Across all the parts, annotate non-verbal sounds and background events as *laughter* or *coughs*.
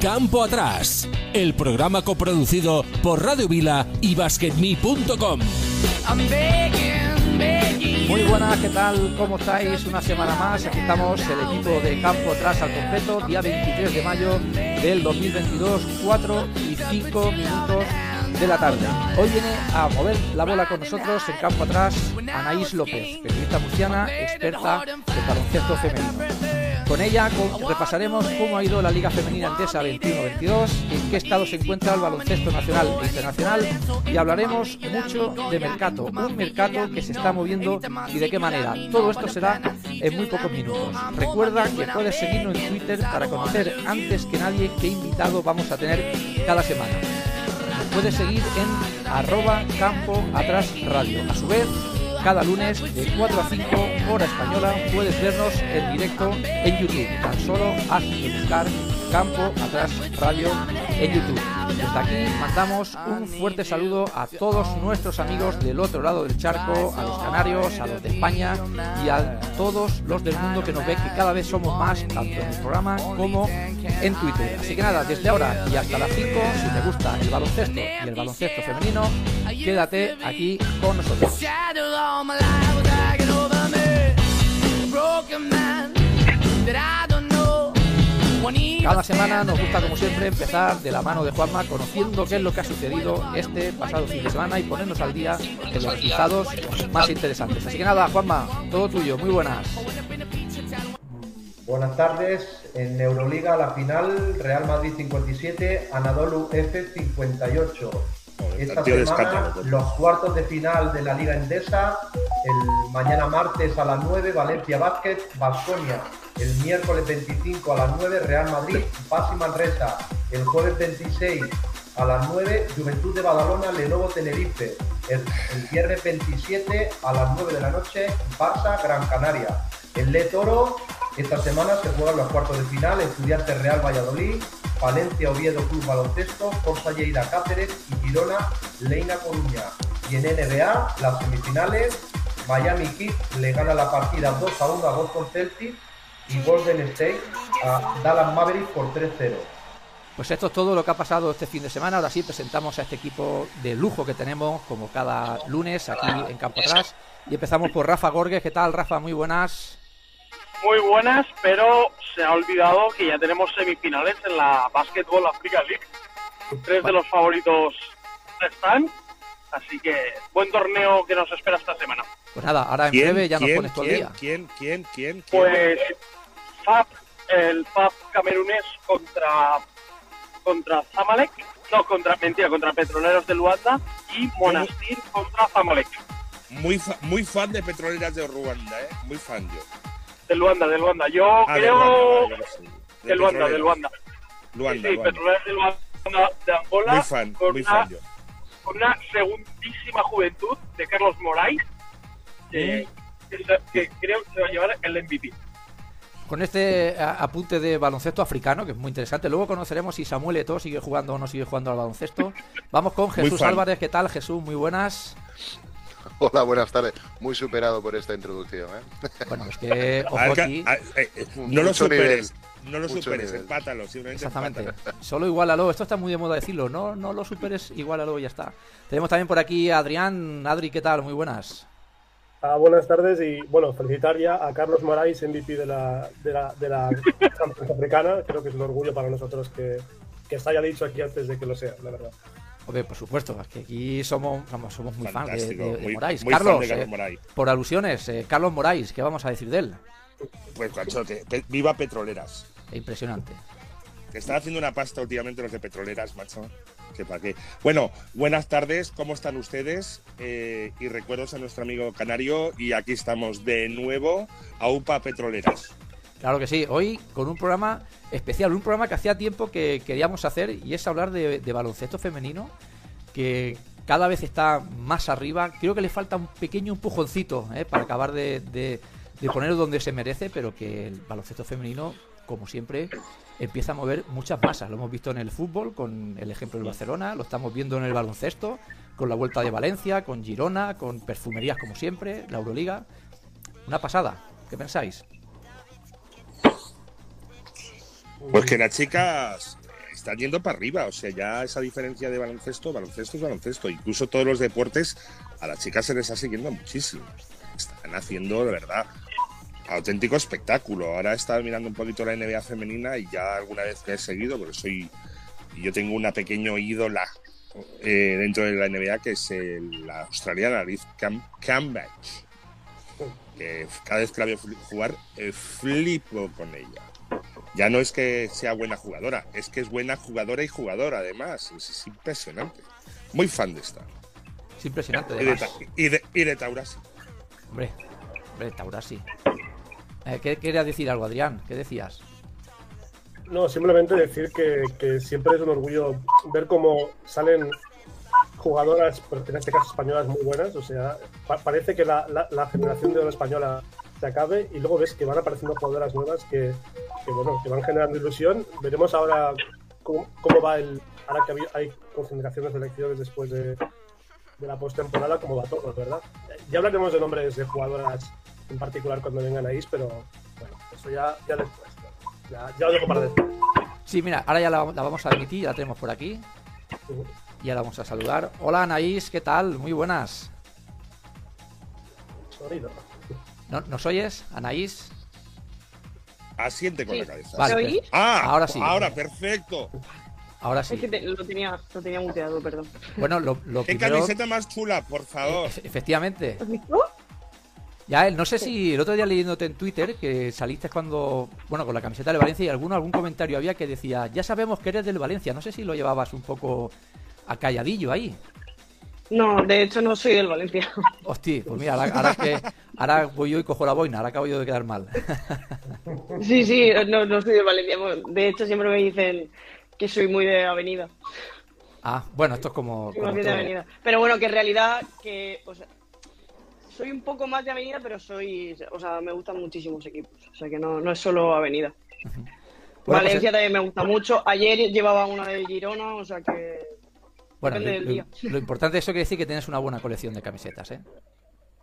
Campo Atrás, el programa coproducido por Radio Vila y BasketMe.com. Muy buenas, ¿qué tal? ¿Cómo estáis? Una semana más. Aquí estamos, el equipo de Campo Atrás al completo, día 23 de mayo del 2022, 4 y 5 minutos de la tarde. Hoy viene a mover la bola con nosotros en campo atrás Anaís López, periodista murciana, experta en baloncesto femenino. Con ella repasaremos cómo ha ido la Liga Femenina Endesa 21-22, en qué estado se encuentra el baloncesto nacional e internacional y hablaremos mucho de mercado, un mercado que se está moviendo y de qué manera. Todo esto será en muy pocos minutos. Recuerda que puedes seguirnos en Twitter para conocer antes que nadie qué invitado vamos a tener cada semana. Puedes seguir en arroba campo atrás radio. A su vez, cada lunes de 4 a 5 hora española puedes vernos en directo en YouTube. Tan solo haz de buscar Campo Atrás Radio en YouTube. Desde aquí mandamos un fuerte saludo a todos nuestros amigos del otro lado del charco, a los canarios, a los de España y a todos los del mundo que nos ven, que cada vez somos más, tanto en el programa como en Twitter. Así que nada, desde ahora y hasta las 5, si te gusta el baloncesto y el baloncesto femenino, quédate aquí con nosotros. Cada semana nos gusta, como siempre, empezar de la mano de Juanma, conociendo qué es lo que ha sucedido este pasado fin de semana y ponernos al día de los resultados más interesantes. Así que nada, Juanma, todo tuyo, muy buenas. Buenas tardes. En Euroliga, la final, Real Madrid 57, Anadolu F 58. Esta semana, los cuartos de final de la Liga Endesa, el mañana martes a las 9, Valencia Basket, Basconia. El miércoles 25 a las 9, Real Madrid, Paz y Manresa. El jueves 26 a las 9, Juventud de Badalona, Lenovo Tenerife. El, viernes 27 a las 9 de la noche, Barça, Gran Canaria. El Le Toro, esta semana se juegan los cuartos de final, Estudiantes Real Valladolid, Valencia Oviedo Club Baloncesto, Forza Lleida Cáceres y Girona Leina Coruña. Y en NBA, las semifinales, Miami Heat le gana la partida 2 a 1 a Boston Celtics y Golden State a Dallas Mavericks por 3-0. Pues esto es todo lo que ha pasado este fin de semana. Ahora sí presentamos a este equipo de lujo que tenemos, como cada lunes, aquí en Campo Atrás. Y empezamos por Rafa Gorges. ¿Qué tal, Rafa? Muy buenas. Muy buenas, pero se ha olvidado que ya tenemos semifinales en la Basketball Africa League. Tres de los favoritos están, así que buen torneo que nos espera esta semana. Pues nada, ahora en breve ya nos pones todo el día. ¿Quién? ¿Quién? ¿Quién? Pues FAP, el FAP camerunés contra contra Zamalek, no, contra, mentira, contra Petroleros de Luanda y Monastir contra Zamalek. Muy, muy fan de Petroleras de Ruanda, ¿eh? Muy fan yo. De Luanda, de Luanda. Yo ah, creo... De Luanda, de Luanda. Luanda, sí, Petroleras de Luanda de Angola. Muy fan, muy fan yo. Con una segundísima juventud de Carlos Moraes, que, que creo que se va a llevar el MVP con este apunte de baloncesto africano, que es muy interesante. Luego conoceremos si Samuel Eto'o sigue jugando o no sigue jugando al baloncesto. Vamos con Jesús Álvarez. ¿Qué tal, Jesús? Muy buenas. Hola, buenas tardes. Muy superado por esta introducción. ¿eh? Bueno, es que. *laughs* Ojo aquí. Eh, no lo superes. No lo superes, empátalo. Exactamente. Solo igualalo. Esto está muy de moda decirlo. No, no lo superes, igualalo y ya está. Tenemos también por aquí a Adrián. Adri, ¿qué tal? Muy buenas. Ah, buenas tardes y bueno, felicitar ya a Carlos Moraes, MVP de la, de la, de la Africana. Creo que es un orgullo para nosotros que, que se haya dicho aquí antes de que lo sea, la verdad. Hombre, por supuesto, es que aquí somos, somos muy fans de, de, Moraes. Carlos, eh, por alusiones, eh, Carlos Moraes, ¿qué vamos a decir de él? Pues, cachote, viva Petroleras. Impresionante. Están haciendo una pasta últimamente los de Petroleras, macho para qué. Bueno, buenas tardes, ¿cómo están ustedes? Eh, y recuerdos a nuestro amigo Canario y aquí estamos de nuevo a UPA Petroleras. Claro que sí, hoy con un programa especial, un programa que hacía tiempo que queríamos hacer y es hablar de, baloncesto femenino, que cada vez está más arriba. Creo que le falta un pequeño empujoncito eh, para acabar de, de, de ponerlo donde se merece, pero que el baloncesto femenino como siempre, empieza a mover muchas masas. Lo hemos visto en el fútbol, con el ejemplo del Barcelona, lo estamos viendo en el baloncesto, con la vuelta de Valencia, con Girona, con perfumerías como siempre, la Euroliga. Una pasada. ¿Qué pensáis? Pues que las chicas están yendo para arriba. O sea, ya esa diferencia de baloncesto, baloncesto es baloncesto. Incluso todos los deportes, a las chicas se les está siguiendo muchísimo. Están haciendo, de verdad, auténtico espectáculo. Ahora estaba mirando un poquito la NBA femenina y ya alguna vez que he seguido, porque soy. Yo tengo una pequeña ídola eh, dentro de la NBA que es la australiana Liz Cam Cambridge. Que cada vez que la veo jugar, eh, flipo con ella. Ya no es que sea buena jugadora, es que es buena jugadora y jugadora además. Es, impresionante. Muy fan de esta. Es impresionante. Y de, y de, y de Taurasi. Hombre, hombre, Taurasi. Eh, ¿Qué querías decir algo, Adrián? ¿Qué decías? No, simplemente decir que, siempre es un orgullo ver cómo salen jugadoras, en este caso españolas, muy buenas. O sea, parece que la, generación de oro española se acabe y luego ves que van apareciendo jugadoras nuevas que, bueno, que van generando ilusión. Veremos ahora cómo, va el. Ahora que hay concentraciones de elecciones después de, de la postemporada, cómo va todo, ¿verdad? Ya hablaremos de nombres de jugadoras en particular cuando vengan a IS, pero bueno, eso ya, ya después. Ya, ya lo dejo para después. Sí, mira, ahora ya la, vamos a admitir, ya la tenemos por aquí. Y ya la vamos a saludar. Hola Anaís, ¿qué tal? Muy buenas. ¿No, ¿Nos oyes, Anaís? Asiente con la cabeza. Vale, ah, ahora sí. Ahora, perfecto. Ahora sí. Es que lo, tenía, lo tenía muteado, perdón. Bueno, lo, lo ¿Qué camiseta más chula, por favor? E efectivamente. ¿Has visto? Ya, no sé si el otro día leyéndote en Twitter que saliste cuando, bueno, con la camiseta del Valencia y alguno, algún comentario había que decía, ya sabemos que eres del Valencia. No sé si lo llevabas un poco acalladillo ahí. No, de hecho no soy del Valencia. *laughs* Hostia, pues mira, ahora, que, ahora voy yo y cojo la boina, ahora acabo yo de quedar mal. *laughs* Sí, sí, no, no soy del Valencia. De hecho siempre me dicen que soy muy de avenida. Ah, bueno, esto es como... Pero bueno, que en realidad que soy un poco más de avenida, pero soy, o sea, me gustan muchísimos equipos. O sea, que no, no es solo avenida. Pues Valencia también me gusta mucho. Ayer llevaba una de Girona, o sea que. Bueno, lo, importante es eso que decir que tienes una buena colección de camisetas, ¿eh?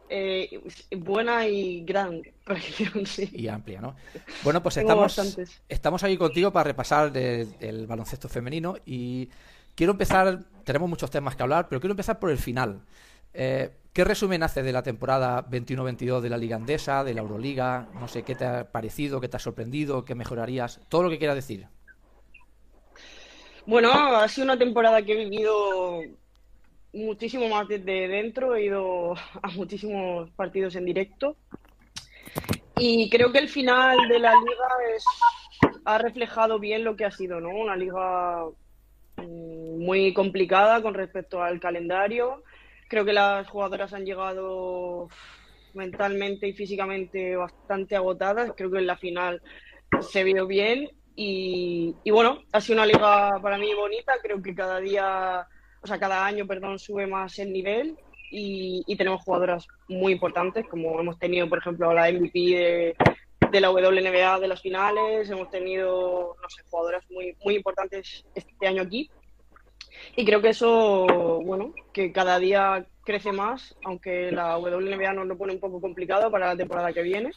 eh buena y gran *laughs* colección, sí. Y amplia, ¿no? Bueno, pues estamos, estamos ahí contigo para repasar el baloncesto femenino y quiero empezar, tenemos muchos temas que hablar, pero quiero empezar por el final. Eh, ¿Qué resumen hace de la temporada 21-22 de la Liga Andesa, de la Euroliga? No sé, ¿qué te ha parecido, qué te ha sorprendido, qué mejorarías? Todo lo que quieras decir. Bueno, ha sido una temporada que he vivido muchísimo más desde dentro, he ido a muchísimos partidos en directo y creo que el final de la liga ha reflejado bien lo que ha sido, ¿no? Una liga mm, muy complicada con respecto al calendario, Creo que las jugadoras han llegado mentalmente y físicamente bastante agotadas. Creo que en la final se vio bien y, bueno, ha sido una liga para mí bonita. Creo que cada día, o sea, cada año, perdón, sube más el nivel y, tenemos jugadoras muy importantes, como hemos tenido, por ejemplo, la MVP de, de la WNBA de las finales. Hemos tenido, no sé, jugadoras muy, muy importantes este año aquí. Y creo que eso, bueno, que cada día crece más, aunque la WNBA nos lo pone un poco complicado para la temporada que viene.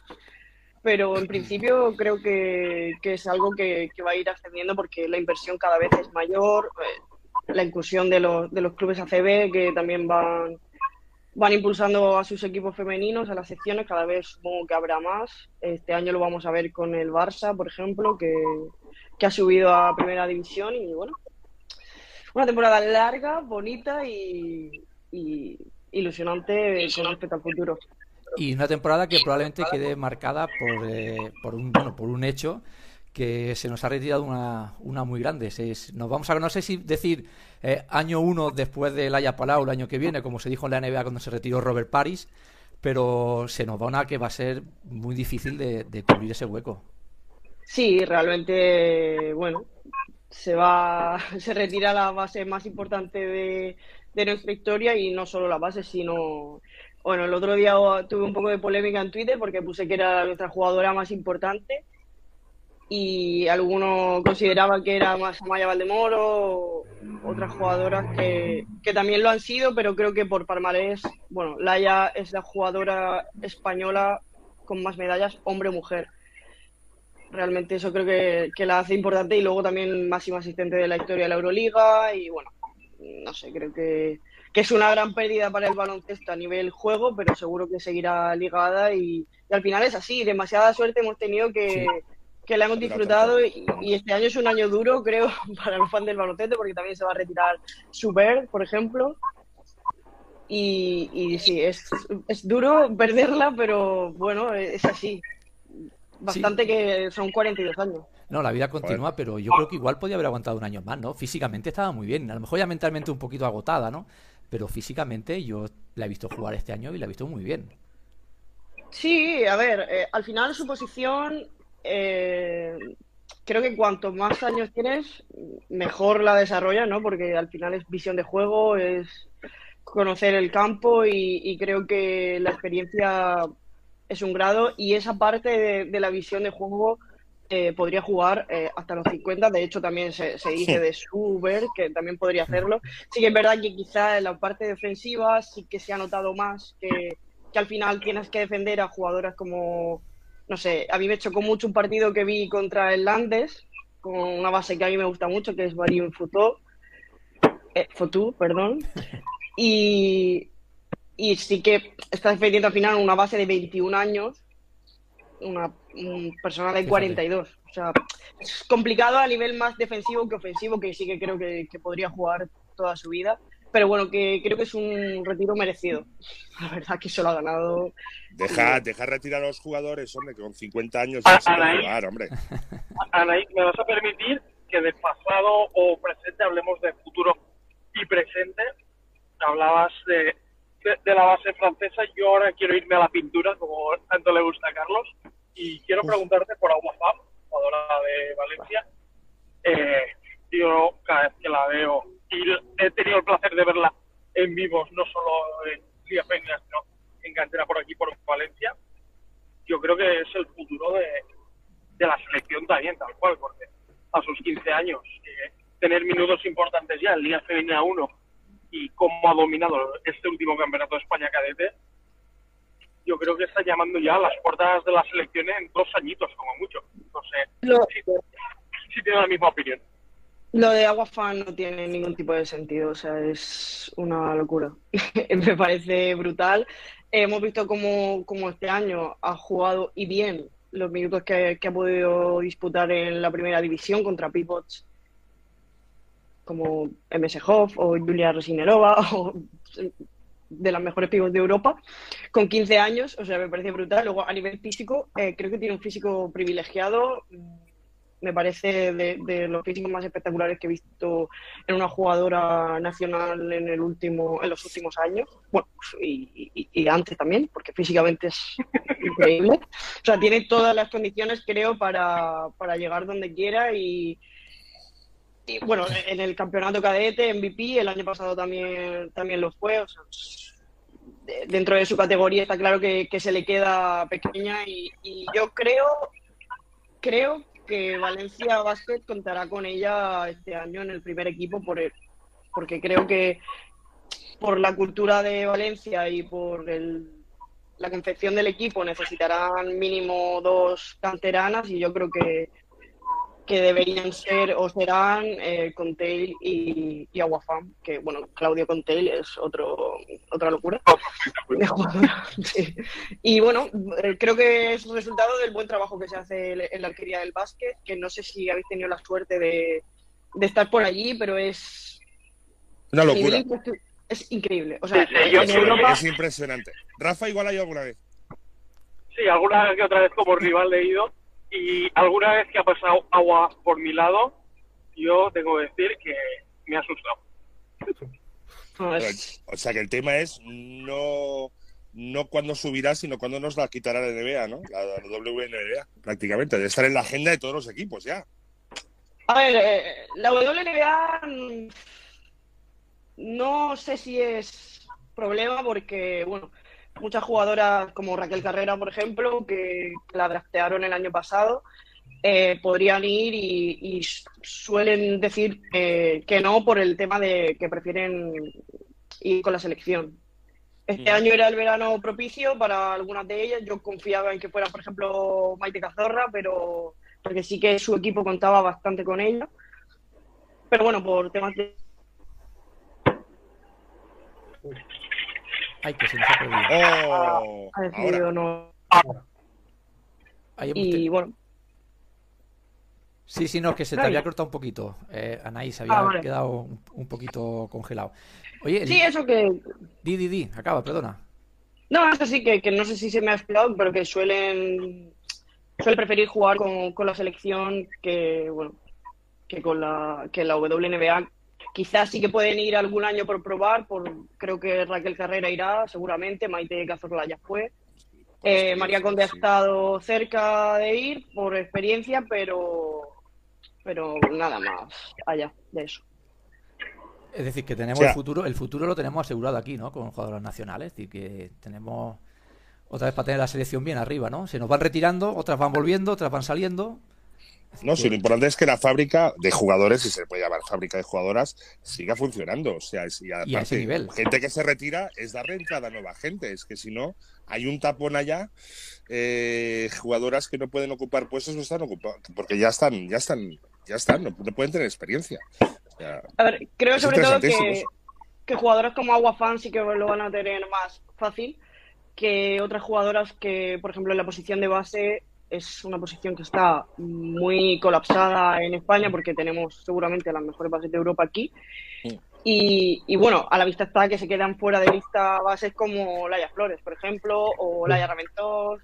Pero en principio creo que, es algo que, va a ir ascendiendo porque la inversión cada vez es mayor, eh, la inclusión de los, de los clubes ACB que también van, van impulsando a sus equipos femeninos, a las secciones, cada vez supongo que habrá más. Este año lo vamos a ver con el Barça, por ejemplo, que, que ha subido a primera división y bueno, una temporada larga, bonita y, ilusionante con respecto al futuro. Y una temporada que probablemente quede marcada por, eh, por, un, bueno, por un hecho que se nos ha retirado una, una muy grande. nos vamos a, no sé si decir eh, año uno después del Haya Palau el año que viene, como se dijo en la NBA cuando se retiró Robert Paris, pero se nos va una que va a ser muy difícil de, de cubrir ese hueco. Sí, realmente, bueno, se va, *laughs* se retira la base más importante de, nuestra historia y no solo la base, sino bueno, el otro día tuve un poco de polémica en Twitter porque puse que era nuestra jugadora más importante y algunos consideraban que era más Amaya Valdemoro, otras jugadoras que, que, también lo han sido, pero creo que por palmarés, bueno, Laia es la jugadora española con más medallas, hombre-mujer. Realmente eso creo que, que la hace importante y luego también máximo asistente de la historia de la Euroliga y bueno, no sé, creo que, que es una gran pérdida para el baloncesto a nivel juego, pero seguro que seguirá ligada y, al final es así, demasiada suerte hemos tenido que, que la hemos disfrutado y, este año es un año duro, creo, *laughs* para los fans del baloncesto, porque también se va a retirar Super, por ejemplo. Y, y sí, es, es duro perderla, pero bueno, es así. Bastante que son 42 años. No, la vida continúa, pero yo creo que igual podía haber aguantado un año más, ¿no? Físicamente estaba muy bien, a lo mejor ya mentalmente un poquito agotada, ¿no? Pero físicamente yo la he visto jugar este año y la he visto muy bien. Sí, a ver, eh, al final su posición, eh, creo que cuanto más años tienes, mejor la desarrollas, ¿no? Porque al final es visión de juego, es conocer el campo y, creo que la experiencia es un grado y esa parte de, la visión de juego eh, podría jugar eh, hasta los 50. De hecho, también se, dice de Suber que también podría hacerlo. Sí que es verdad que quizá en la parte defensiva sí que se ha notado más que, que al final tienes que defender a jugadoras como, no sé, a mí me chocó mucho un partido que vi contra el Landes, con una base que a mí me gusta mucho, que es Varium Futó. Eh, perdón. Y, y sí que está defendiendo al final una base de 21 años, una persona de 42. O sea, es complicado a nivel más defensivo que ofensivo, que sí que creo que, podría jugar toda su vida. Pero bueno, que creo que es un retiro merecido. La verdad que se lo ha ganado. Deja, deja retirar a los jugadores, hombre, que con 50 años ya se jugar, hombre. *laughs* Anaí, ¿me vas a permitir que de pasado o presente hablemos de futuro y presente? hablabas de, de, la base francesa, yo ahora quiero irme a la pintura, como tanto le gusta a Carlos, y quiero preguntarte por Agua jugadora de Valencia. Eh, yo cada vez que la veo, y he tenido el placer de verla en vivo, no solo en Liga Peña, sino en cantera por aquí, por Valencia, yo creo que es el futuro de, de la selección también, tal cual, porque a sus 15 años, eh, tener minutos importantes ya en Liga Femenina 1 y cómo ha dominado este último campeonato de España cadete, yo creo que está llamando ya a las puertas de las elecciones en dos añitos, como mucho. No sé si, tiene la misma opinión. Lo de Aguafan no tiene ningún tipo de sentido, o sea, es una locura. *laughs* Me parece brutal. hemos visto cómo, este año ha jugado y bien los minutos que, que, ha podido disputar en la primera división contra pivots como MS Hoff o Julia Rosinerova *laughs* o de las mejores pibos de Europa, con 15 años, o sea, me parece brutal. Luego, a nivel físico, eh, creo que tiene un físico privilegiado. Me parece de, los físicos más espectaculares que he visto en una jugadora nacional en el último, en los últimos años. Bueno, y, antes también, porque físicamente es *laughs* increíble. O sea, tiene todas las condiciones, creo, para, para llegar donde quiera y, bueno, en el campeonato cadete, MVP, el año pasado también, también lo fue. dentro de su categoría está claro que, se le queda pequeña y, yo creo, creo que Valencia Basket contará con ella este año en el primer equipo por porque creo que por la cultura de Valencia y por la concepción del equipo necesitarán mínimo dos canteranas y yo creo que que deberían ser o serán eh, Contail y, y Aguafam, que bueno, Claudio Contail es otro, otra locura. *laughs* Y bueno, eh, creo que es un resultado del buen trabajo que se hace en la arquería del básquet, que no sé si habéis tenido la suerte de, estar por allí, pero es... Una locura. Es increíble. O sea, es impresionante. Rafa, igual ha ido alguna vez. Sí, alguna vez que otra vez como rival leído y alguna vez que ha pasado agua por mi lado, yo tengo que decir que me ha asustado. O sea que el tema es no no cuándo subirá, sino cuándo nos la quitará la NBA, ¿no? La, WNBA, prácticamente. De estar en la agenda de todos los equipos ya. A ver, eh, la WNBA mm, no sé si es problema porque, bueno, muchas jugadoras como Raquel Carrera, por ejemplo, que la draftearon el año pasado, eh, podrían ir y, suelen decir que no por el tema de que prefieren ir con la selección. Este mm. año era el verano propicio para algunas de ellas. Yo confiaba en que fuera, por ejemplo, Maite Cazorra, pero porque sí que su equipo contaba bastante con ella. Pero bueno, por temas de... Ay, que se nos ha perdido. Oh, Ha decidido no... Ahí hemos Y bueno, Sí, sí, no, es que se te había cortado un poquito. Eh, Anaís, se había Ah, vale. quedado un, un poquito congelado. Oye, el- sí, eso que... di, di, di, acaba, perdona. No, eso sí, que, que no sé si se me ha explicado, pero que suelen, suelen preferir jugar con, con la selección que, bueno, que con la, que la WNBA. Quizás sí que pueden ir algún año por probar, por, creo que Raquel Carrera irá, seguramente, Maite Cazorla ya fue. Eh, María Conde ha estado cerca de ir por experiencia, pero, pero nada más allá de eso. Es decir, que tenemos O sea- el futuro, el futuro lo tenemos asegurado aquí, ¿no? Con jugadores nacionales. Es decir, que tenemos otra vez para tener la selección bien arriba, ¿no? Se nos van retirando, otras van volviendo, otras van saliendo. No, sí, lo importante es que la fábrica de jugadores, si se puede llamar fábrica de jugadoras, siga funcionando. O sea, es- y aparte, Y a ese nivel. gente que se retira es darle entrada a nueva gente. Es que si no, hay un tapón allá, eh, jugadoras que no pueden ocupar puestos no están ocupando, porque ya están, ya están, ya están, no, no pueden tener experiencia. O sea, A ver, creo sobre todo que, que jugadoras como Agua Fan sí que lo van a tener más fácil que otras jugadoras que, por ejemplo, en la posición de base es una posición que está muy colapsada en España porque tenemos seguramente las mejores bases de Europa aquí. Sí. Y, y bueno, a la vista está que se quedan fuera de lista bases como Laia Flores, por ejemplo, o Laia Raventós,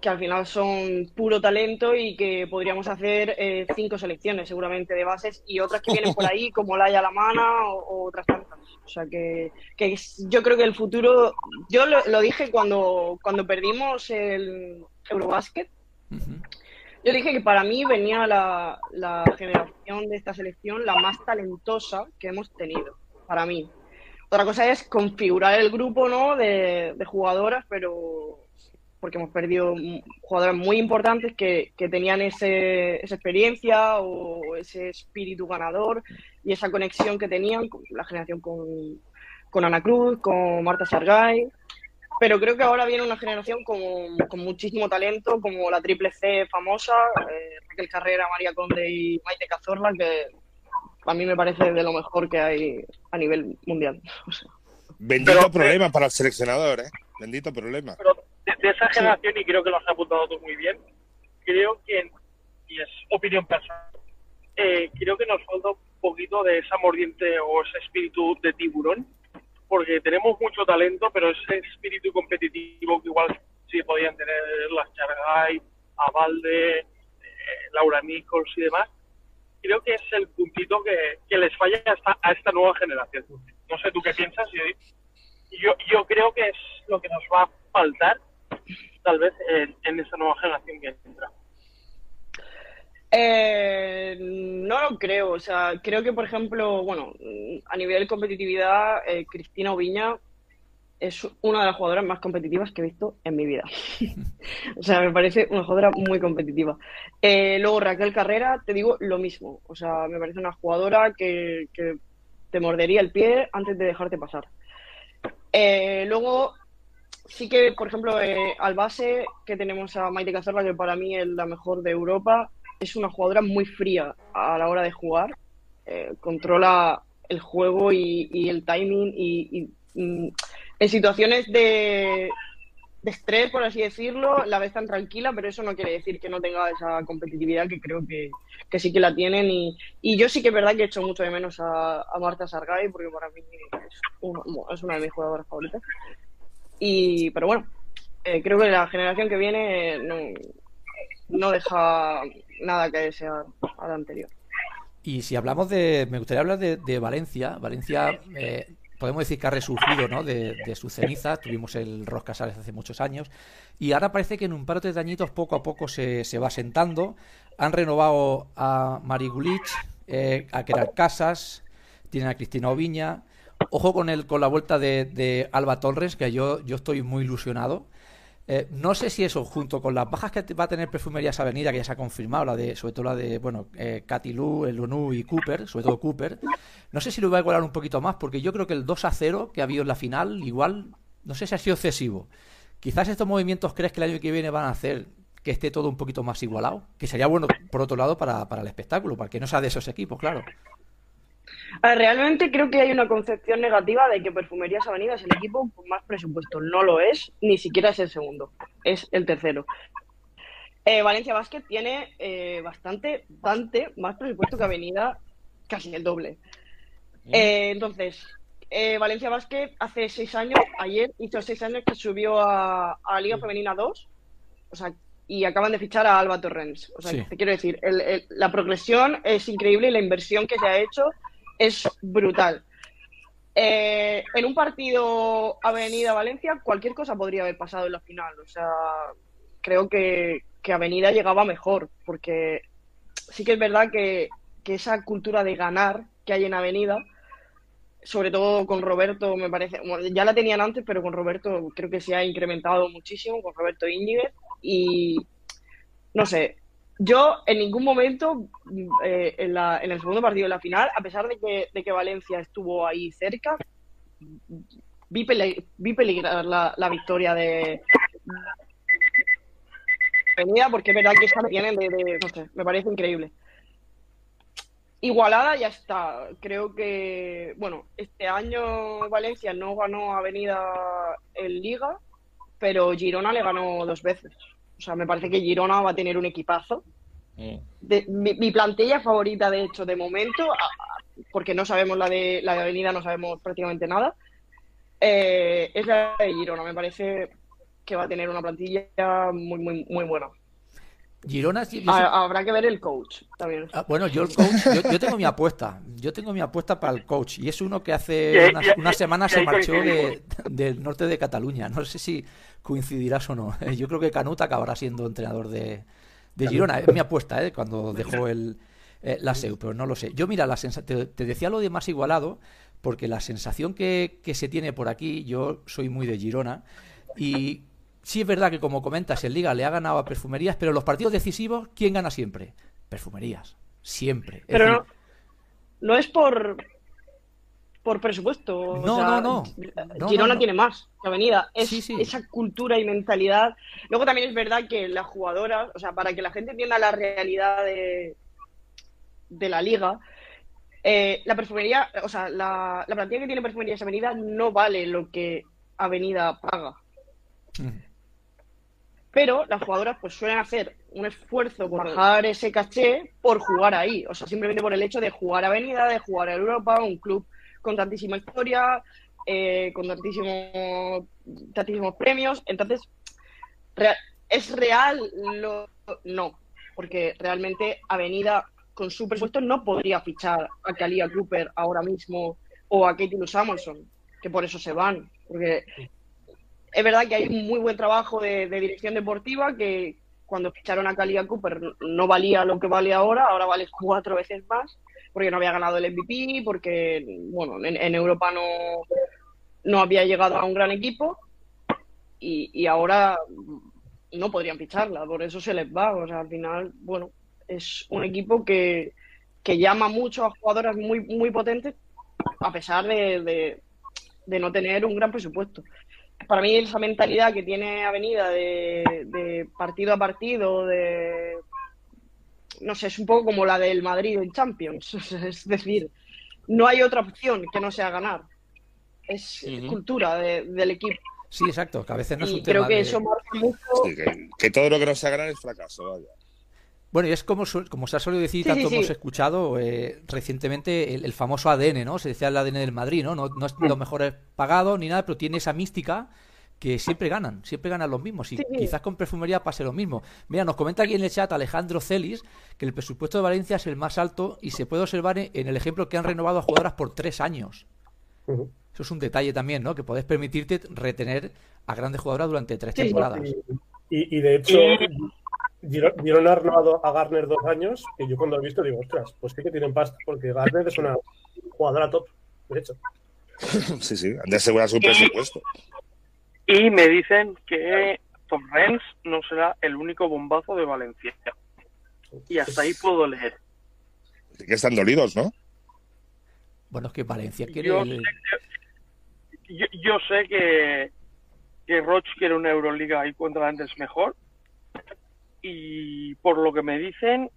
que al final son puro talento y que podríamos hacer eh, cinco selecciones seguramente de bases y otras que vienen por ahí *laughs* como Laia Lamana o, o otras tantas. O sea que, que es- yo creo que el futuro, yo lo, lo dije cuando, cuando perdimos el Eurobasket, yo dije que para mí venía la, la generación de esta selección la más talentosa que hemos tenido, para mí. Otra cosa es configurar el grupo ¿no? de, de jugadoras, pero porque hemos perdido jugadoras muy importantes que, que tenían ese, esa experiencia o ese espíritu ganador y esa conexión que tenían con la generación con, con Ana Cruz, con Marta Sargay. Pero creo que ahora viene una generación con, con muchísimo talento, como la triple C famosa, eh, Raquel Carrera, María Conde y Maite Cazorla, que a mí me parece de lo mejor que hay a nivel mundial. *laughs* O sea, bendito Pero- problema para el seleccionador, ¿eh? Bendito problema. pero de, de esa generación, y creo que lo has apuntado tú muy bien, creo que, y es opinión personal, eh, creo que nos falta un poquito de esa mordiente o ese espíritu de tiburón, porque tenemos mucho talento, pero ese espíritu competitivo que igual sí podían tener las Chargay, Avalde, eh, Laura Nichols y demás, creo que es el puntito que, les falla a esta, a esta nueva generación. No sé tú qué piensas, yo, yo creo que es lo que nos va a faltar tal vez en, en esta nueva generación que entra. Eh, no lo creo, o sea, creo que por ejemplo, bueno, a nivel competitividad, eh, Cristina Oviña es una de las jugadoras más competitivas que he visto en mi vida. *laughs* o sea, me parece una jugadora muy competitiva. Eh, luego Raquel Carrera, te digo lo mismo, o sea, me parece una jugadora que, te mordería el pie antes de dejarte pasar. Eh, luego, sí que, por ejemplo, al base que tenemos a Maite Cazorla, que para mí es la mejor de Europa, es una jugadora muy fría a la hora de jugar. Eh, controla el juego y, el timing y, mm, en situaciones de, estrés, por así decirlo, la ves tan tranquila, pero eso no quiere decir que no tenga esa competitividad que creo que, que sí que la tienen. Y, yo sí que es verdad que he hecho mucho de menos a, Marta Sargay, porque para mí es, una de mis jugadoras favoritas. Y, pero bueno, eh, creo que la generación que viene no, no deja nada que desear a la anterior. Y si hablamos de. Me gustaría hablar de, de Valencia. Valencia, eh, podemos decir que ha resurgido ¿no? de, de sus cenizas. Tuvimos el Ros Casales hace muchos años. Y ahora parece que en un par de dañitos poco a poco se, se va sentando. Han renovado a Mari Gulich, eh, a Keral Casas, tienen a Cristina Oviña. Ojo con el con la vuelta de, de Alba Torres, que yo, yo estoy muy ilusionado. Eh, no sé si eso, junto con las bajas que va a tener Perfumerías Avenida, que ya se ha confirmado, la de, sobre todo la de, bueno, eh, Katy Lu, el Onu y Cooper, sobre todo Cooper, no sé si lo va a igualar un poquito más, porque yo creo que el 2 a 0 que ha habido en la final, igual, no sé si ha sido excesivo. Quizás estos movimientos crees que el año que viene van a hacer que esté todo un poquito más igualado? Que sería bueno, por otro lado, para, para el espectáculo, para que no sea de esos equipos, claro. Realmente creo que hay una concepción negativa de que Perfumerías Avenida es el equipo con más presupuesto. No lo es, ni siquiera es el segundo, es el tercero. Eh, Valencia Basket tiene eh, bastante, bastante más presupuesto que Avenida, casi el doble. Eh, entonces, Valencia Basket hace seis años, ayer hizo seis años que subió a, a Liga. Femenina 2, o sea, y acaban de fichar a Alba Torrens. O sea, te quiero decir, la progresión es increíble y la inversión que se ha hecho es brutal. en un partido Avenida Valencia, cualquier cosa podría haber pasado en la final. O sea, creo que, que Avenida llegaba mejor, porque sí que es verdad que, esa cultura de ganar que hay en Avenida, sobre todo con Roberto, me parece, ya la tenían antes, pero con Roberto creo que se ha incrementado muchísimo, con Roberto Íñiguez, y no sé, yo en ningún momento eh, en, el segundo partido de la final, a pesar de que, de que Valencia estuvo ahí cerca, vi, peligrar la, la victoria de, porque es verdad que esta tienen de, no sé, me parece increíble. Igualada ya está. Creo que, bueno, este año Valencia no ganó Avenida en Liga, pero Girona le ganó dos veces. O sea, me parece que Girona va a tener un equipazo. Mm. mi, plantilla favorita, de hecho, de momento, porque no sabemos la de la de Avenida, no sabemos prácticamente nada, eh, es la de Girona. Me parece que va a tener una plantilla muy, muy, muy buena. Girona ah, Habrá que ver el coach también. Ah, bueno, yo el coach, yo, tengo mi apuesta. Yo tengo mi apuesta para el coach. Y es uno que hace unas, semanas se marchó del norte de Cataluña. No sé si coincidirás o no. *laughs* Yo creo que Canut acabará siendo entrenador de, Girona. Es mi apuesta, ¿eh? cuando dejó el, eh, la SEU, pero no lo sé. Yo, mira, la te, te, decía lo de más igualado, porque la sensación que, que se tiene por aquí, yo soy muy de Girona, y Sí es verdad que, como comentas, el Liga le ha ganado a Perfumerías, pero en los partidos decisivos, ¿quién gana siempre? Perfumerías. Siempre. pero no, es por por presupuesto. No, no, no, Girona tiene más que Avenida. Es esa cultura y mentalidad. Luego también es verdad que las jugadoras, o sea, para que la gente entienda la realidad de, de la liga, eh, la perfumería, o sea, la, la plantilla que tiene Perfumerías Avenida no vale lo que Avenida paga. Mm pero las jugadoras pues suelen hacer un esfuerzo por bajar ese caché por jugar ahí, o sea, simplemente por el hecho de jugar Avenida, de jugar a Europa, un club con tantísima historia, eh, con tantísimos, tantísimos premios, entonces, ¿es real? Lo, no, porque realmente Avenida con su presupuesto no podría fichar a Kalia Cooper ahora mismo o a Katie Lou Samuelson, que por eso se van, porque es verdad que hay un muy buen trabajo de, dirección deportiva que cuando ficharon a Kalia Cooper no valía lo que vale ahora, ahora vale cuatro veces más, porque no había ganado el MVP, porque bueno, en, Europa no, no había llegado a un gran equipo y, ahora no podrían ficharla, por eso se les va. O sea, al final, bueno, es un equipo que, llama mucho a jugadoras muy, muy potentes, a pesar de no tener un gran presupuesto para mí esa mentalidad que tiene Avenida de, partido a partido, de no sé, es un poco como la del Madrid en Champions. *laughs* Es decir, no hay otra opción que no sea ganar. Es cultura del equipo. Sí, exacto, que a veces no es un creo que eso marca mucho. que, todo lo que no sea ganar es fracaso, vaya. Bueno, y es como, como se ha solido decir, tanto hemos escuchado eh, recientemente el, famoso ADN, ¿no? Se decía el ADN del Madrid, ¿no? No, no es lo mejor pagado ni nada, pero tiene esa mística que siempre ganan, siempre ganan los mismos. Y quizás con perfumería pase lo mismo. Mira, nos comenta aquí en el chat Alejandro Celis que el presupuesto de Valencia es el más alto y se puede observar en el ejemplo que han renovado a jugadoras por tres años. Eso es un detalle también, ¿no? Que podés permitirte retener a grandes jugadoras durante tres temporadas. Y, de hecho, Dieron ha renovado a Garner dos años y yo cuando he visto digo, ostras, pues sí que tienen pasta, porque Garner es una jugadora top, de hecho. *laughs* Sí, sí, han de asegurar su presupuesto. Y me dicen que Torrens no será el único bombazo de Valencia. Y hasta ahí puedo leer. que están dolidos, ¿no? Bueno, es que Valencia quiere... Yo, sé, que, yo, sé que, que Roche quiere una Euroliga y cuanto antes mejor, y por lo que me dicen,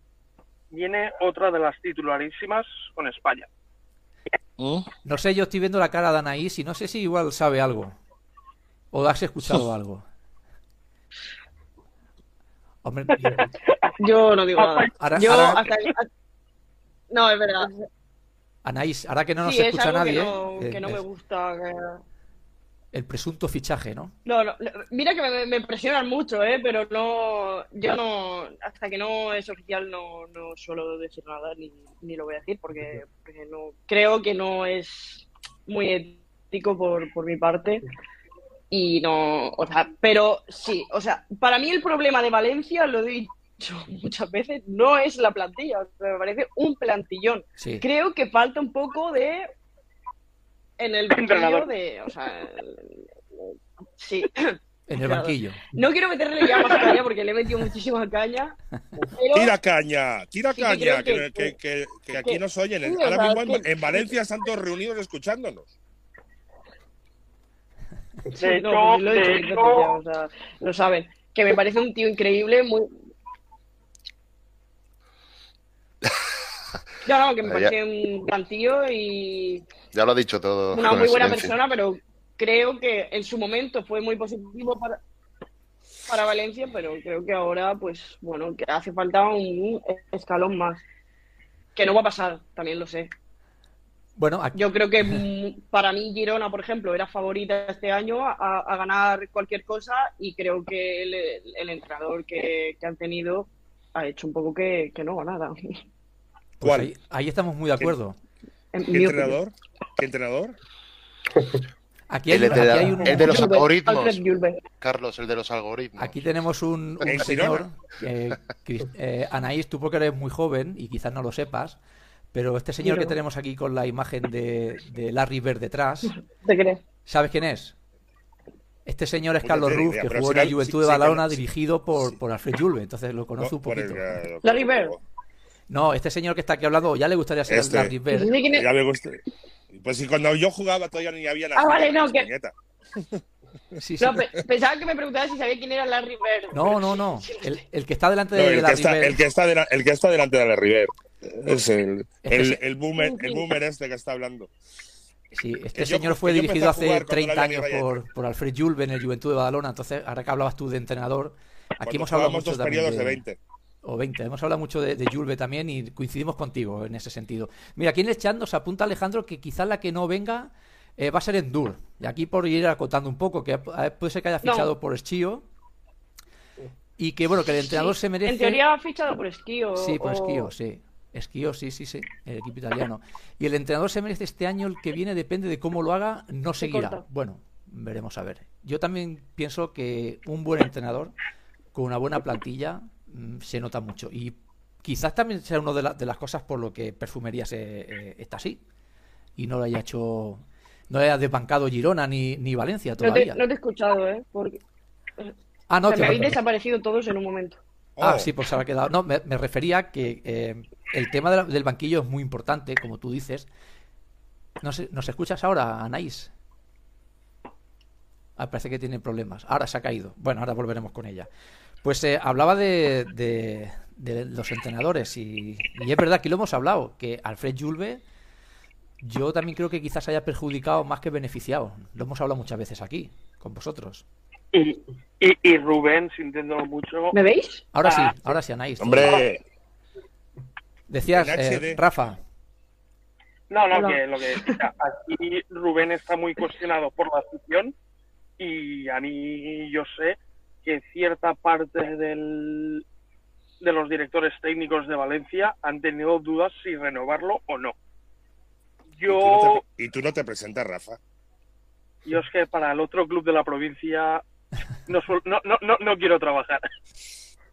viene otra de las titularísimas con España. No sé, yo estoy viendo la cara de Anaís y no sé si igual sabe algo. ¿O has escuchado *laughs* algo? Hombre, *laughs* yo... no digo nada. yo hasta... No, es verdad. Anaís, ahora que no nos escucha nadie. Que no, que no me gusta. El presunto fichaje, ¿no? No, no mira que me, me, impresionan mucho, ¿eh? Pero no. Yo no. Hasta que no es oficial, no, no suelo decir nada, ni, ni lo voy a decir, porque, porque, no. Creo que no es muy ético por, por mi parte. Y no. O sea, pero sí, o sea, para mí el problema de Valencia, lo he *laughs* muchas veces, no es la plantilla, me parece un plantillón. Creo que falta un poco de en el banquillo de, o sea, sí. En el banquillo. No quiero meterle ya más caña porque le he metido muchísima caña. Tira caña, tira caña, que, que, que, aquí nos oyen. Ahora mismo en, Valencia están todos reunidos escuchándonos. De hecho, lo, de hecho... o sea, lo saben. Que me parece un tío increíble, muy, *laughs* Ya no, que me parece un plantillo y. Ya lo ha dicho todo. Una muy buena persona, pero creo que en su momento fue muy positivo para, para Valencia, pero creo que ahora, pues bueno, que hace falta un escalón más. Que no va a pasar, también lo sé. Bueno, yo creo que *laughs* para mí Girona, por ejemplo, era favorita este año a, ganar cualquier cosa y creo que el, entrenador que, han tenido ha hecho un poco que, que no nada. Pues ahí, estamos muy de acuerdo. ¿Qué entrenador? ¿Qué entrenador? Aquí hay, el, un, el de los algoritmos. Carlos, el de los algoritmos. Aquí tenemos un, señor, eh, Anaís, tú porque eres muy joven y quizás no lo sepas, pero este señor que tenemos aquí con la imagen de, Larry Bird detrás, ¿sabes quién es? Este señor es Carlos Ruff, que jugó en la Juventud de Badalona, dirigido por, por Alfred Julve, entonces lo conozco un poquito. Larry Bird. No, este señor que está aquí hablando ya le gustaría ser este, Larry Bird. Ya me gusta. Pues si cuando yo jugaba todavía ni había Ah, vale, no, que... *laughs* Sí, sí. No, pensaba que me preguntaba si sabía quién era Larry Bird. No, no, no. *laughs* El, el que está delante de, el Larry Bird. El que, está de el que está delante de Larry Bird. Es el, el, el, boomer, el boomer este que está hablando. Sí, este señor fue dirigido hace 30 años por, por, Alfred Julve en el Juventud de Badalona. Entonces, ahora que hablabas tú de entrenador, aquí hemos hablado mucho dos periodos de 20 o 20. Hemos hablado mucho de, de también y coincidimos contigo en ese sentido. Mira, aquí en el chat nos apunta Alejandro que quizás la que no venga eh, va a ser Endur. Y aquí por ir acotando un poco, que puede ser que haya fichado por Esquío. Y que bueno, que el entrenador se merece. En teoría ha fichado por Esquío. Sí, por Esquío, sí. Esquío, sí, sí, sí, el equipo italiano. Y el entrenador se merece este año, el que viene, depende de cómo lo haga, no seguirá. Bueno, veremos a ver. Yo también pienso que un buen entrenador, con una buena plantilla, Mm, se nota mucho. Y quizás también sea una de, las cosas por lo que Perfumería se, eh, está así. Y no lo haya hecho. No haya desbancado Girona ni, ni Valencia todavía. No te, he escuchado, ¿eh? Porque. Ah, no, se me habéis desaparecido todos en un momento. Ah, oh. sí, pues se ha quedado. No, me, refería que eh, el tema del banquillo es muy importante, como tú dices. No sé, ¿Nos escuchas ahora, Anaís? Ah, parece que tiene problemas. Ahora se ha caído. Bueno, ahora volveremos con ella. Pues eh, hablaba de, de, los entrenadores y, es verdad que lo hemos hablado, que Alfred Julve yo también creo que quizás haya perjudicado más que beneficiado. Lo hemos hablado muchas veces aquí, con vosotros. Y, y, Rubén, sintiéndolo mucho. ¿Me veis? Ahora sí, ah. ahora sí, Anaís. Hombre. Decías, eh, Rafa. No, no, que lo que aquí Rubén está muy cuestionado por la afición y a mí yo sé que cierta parte del, de los directores técnicos de Valencia han tenido dudas si renovarlo o no. Yo... ¿Y tú no te, presentas, Rafa? Yo es que para el otro club de la provincia no, no, no, no, quiero trabajar.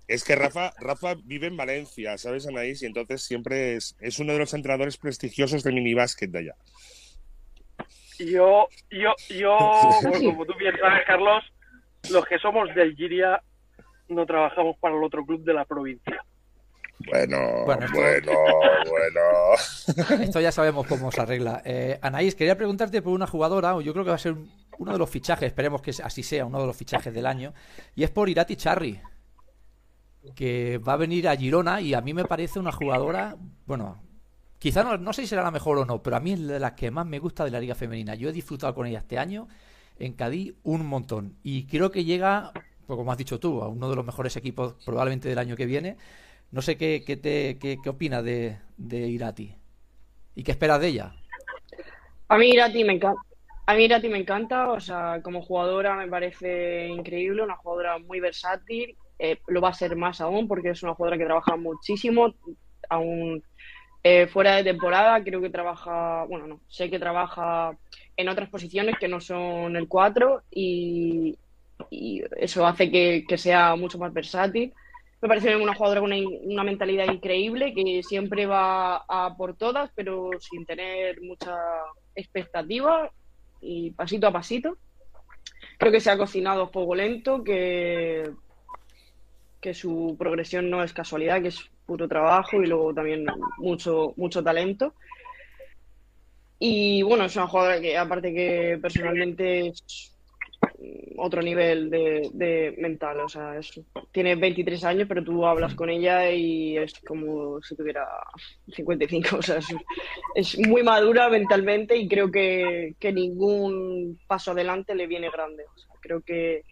Es que Rafa, Rafa vive en Valencia, ¿sabes, Anaís? Y entonces siempre es, es uno de los entrenadores prestigiosos del minibásquet de allá. Yo, yo, yo, *laughs* como tú bien sabes, Carlos, los que somos del Giria no trabajamos para el otro club de la provincia. Bueno, bueno, bueno, *laughs* Esto ya sabemos cómo se arregla. Eh, Anaís, quería preguntarte por una jugadora, o yo creo que va a ser uno de los fichajes, esperemos que así sea, uno de los fichajes del año, y es por Irati Charri. Que va a venir a Girona y a mí me parece una jugadora, bueno, quizá no, no sé si será la mejor o no, pero a mí es de las que más me gusta de la liga femenina. Yo he disfrutado con ella este año en Cádiz un montón y creo que llega, pues como has dicho tú, a uno de los mejores equipos probablemente del año que viene. No sé qué, qué, te, qué, qué opinas de, de Irati y qué esperas de ella. A mí Irati me encanta. A mí Irati me encanta, o sea, como jugadora me parece increíble, una jugadora muy versátil, eh, lo va a ser más aún porque es una jugadora que trabaja muchísimo, aún eh, fuera de temporada, creo que trabaja, bueno, no, sé que trabaja en otras posiciones que no son el 4 y, y eso hace que, sea mucho más versátil. Me parece una jugadora con una, mentalidad increíble que siempre va a por todas, pero sin tener mucha expectativa y pasito a pasito. Creo que se ha cocinado fuego lento, que, que su progresión no es casualidad, que es puro trabajo y luego también mucho, mucho talento. Y bueno, es una jugadora que aparte que personalmente es otro nivel de, mental, o sea, es, tiene 23 años, pero tú hablas con ella y es como si tuviera 55, o sea, es, es muy madura mentalmente y creo que, que, ningún paso adelante le viene grande, o sea, creo que,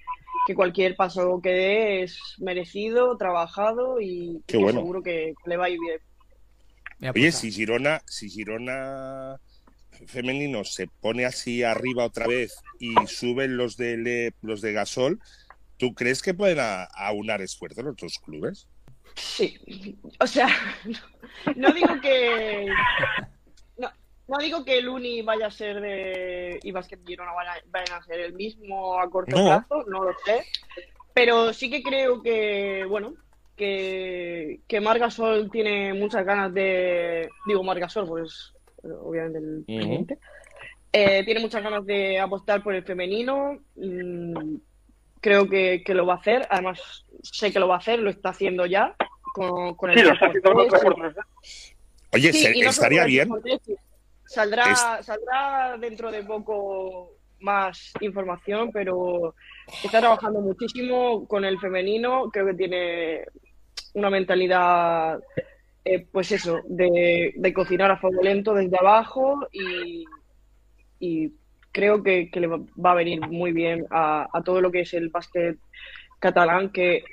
que cualquier paso que dé es merecido, trabajado y, Qué bueno. seguro que, le va a ir bien. Oye, si Girona, si Girona femenino se pone así arriba otra vez y suben los de Le, los de Gasol, ¿tú crees que pueden aunar esfuerzos los otros clubes? Sí, o sea, *laughs* no, no digo que no, digo que el Uni vaya a ser de y Basket Girona vayan, a ser el mismo a corto No. plazo, no lo sé, pero sí que creo que bueno que, que Margasol tiene muchas ganas de digo Margasol pues obviamente el presidente. Uh -huh. eh, tiene muchas ganas de apostar por el femenino. Mm, creo que, que, lo va a hacer. Además, sé que lo va a hacer, lo está haciendo ya. Con, con el sí, lo está haciendo con los Oye, sí, no estaría bien. Saldrá, es... saldrá dentro de poco más información, pero está trabajando muchísimo con el femenino. Creo que tiene una mentalidad eh, pues eso, de, de, cocinar a fuego lento desde abajo y, y creo que, que, le va a venir muy bien a, a, todo lo que es el básquet catalán, que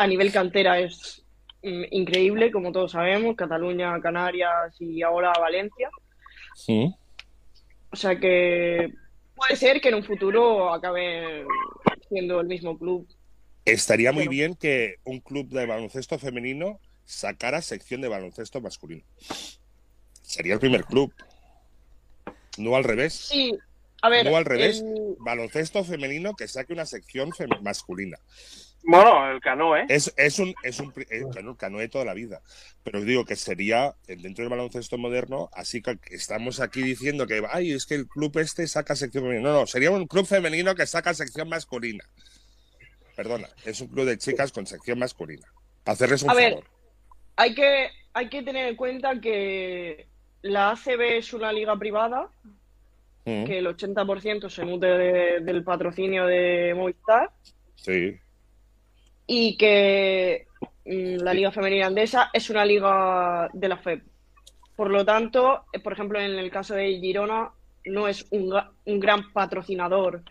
a nivel cantera es mm, increíble, como todos sabemos, Cataluña, Canarias y ahora Valencia. Sí. O sea que puede ser que en un futuro acabe siendo el mismo club. Estaría muy Pero... bien que un club de baloncesto femenino sacara sección de baloncesto masculino. Sería el primer club. No al revés. Sí, a ver. No al revés. El... Baloncesto femenino que saque una sección masculina. Bueno, el canoe. Es, es un, es un el canoe, toda la vida. Pero os digo que sería dentro del baloncesto moderno, así que estamos aquí diciendo que ay, es que el club este saca sección femenina. No, no, sería un club femenino que saca sección masculina. Perdona, es un club de chicas con sección masculina. Para hacerles un a favor. Ver, hay que, hay que tener en cuenta que la ACB es una liga privada, mm. que el 80% se nutre de, del patrocinio de Movistar. Sí. Y que mm, la Liga Femenina Andesa es una liga de la FEP. Por lo tanto, eh, por ejemplo, en el caso de Girona, no es un, un gran patrocinador.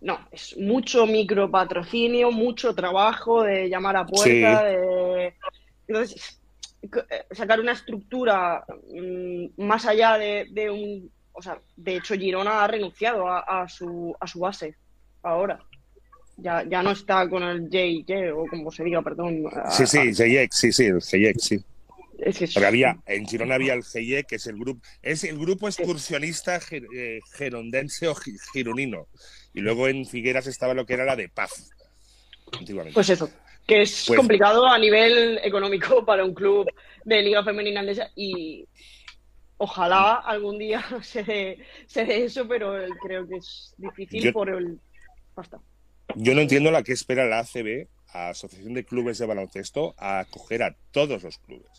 No, es mucho micropatrocinio, mucho trabajo de llamar a puerta, sí. de entonces, sacar una estructura mmm, más allá de, de, un. O sea, de hecho, Girona ha renunciado a, a, su, a su base ahora. Ya, ya no está con el JJ, o como se diga, perdón. Sí, sí, JX, sí, sí, el JX, sí. Es que es... había, en Girona había el GIE, que es el grupo, es el grupo excursionista sí. eh, gerondense o gironino. Y luego en Figueras estaba lo que era la de Paz. Antiguamente. Pues eso, que es pues, complicado a nivel económico *laughs* para un club de Liga Femenina Andesa y ojalá algún día *laughs* se dé, se dé eso, pero creo que es difícil yo, por el... Basta. Yo no entiendo la que espera la ACB, Asociación de Clubes de Baloncesto, a acoger a todos los clubes.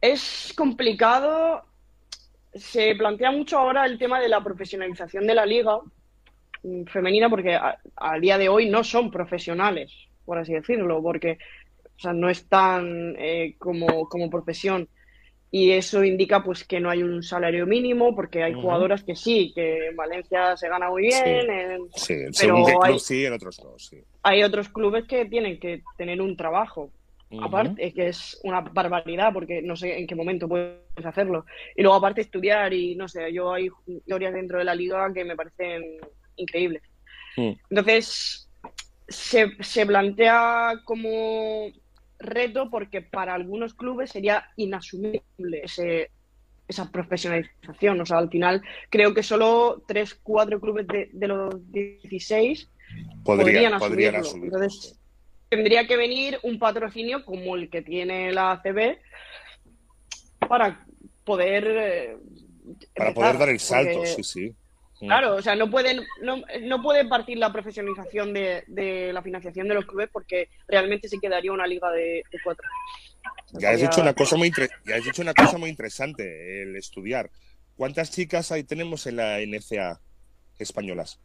Es complicado. Se plantea mucho ahora el tema de la profesionalización de la liga femenina porque a, a día de hoy no son profesionales. por así decirlo, porque o sea, no es tan eh, como, como profesión y eso indica pues que no hay un salario mínimo porque hay jugadoras que sí, que en Valencia se gana muy bien, sí, pero hay, sí, en otros no, sí. Hay otros clubes que tienen que tener un trabajo. Aparte, que es una barbaridad porque no sé en qué momento puedes hacerlo. Y luego aparte estudiar y no sé, yo hay historias dentro de la liga que me parecen increíbles. Mm. Entonces, se, se plantea como reto porque para algunos clubes sería inasumible ese, esa profesionalización. O sea, al final creo que solo 3, 4 clubes de, los 16 podrían, asumirlo. Entonces, tendría que venir un patrocinio como el que tiene la ACB para poder... Eh, para poder dar el salto, sí, sí. Claro, o sea, no pueden, no, no puede partir la profesionalización de, la financiación de los clubes porque realmente se quedaría una liga de, cuatro. Ya has, dicho una cosa muy ya has dicho una cosa muy interesante, el estudiar. ¿Cuántas chicas hay tenemos en la NCA españolas?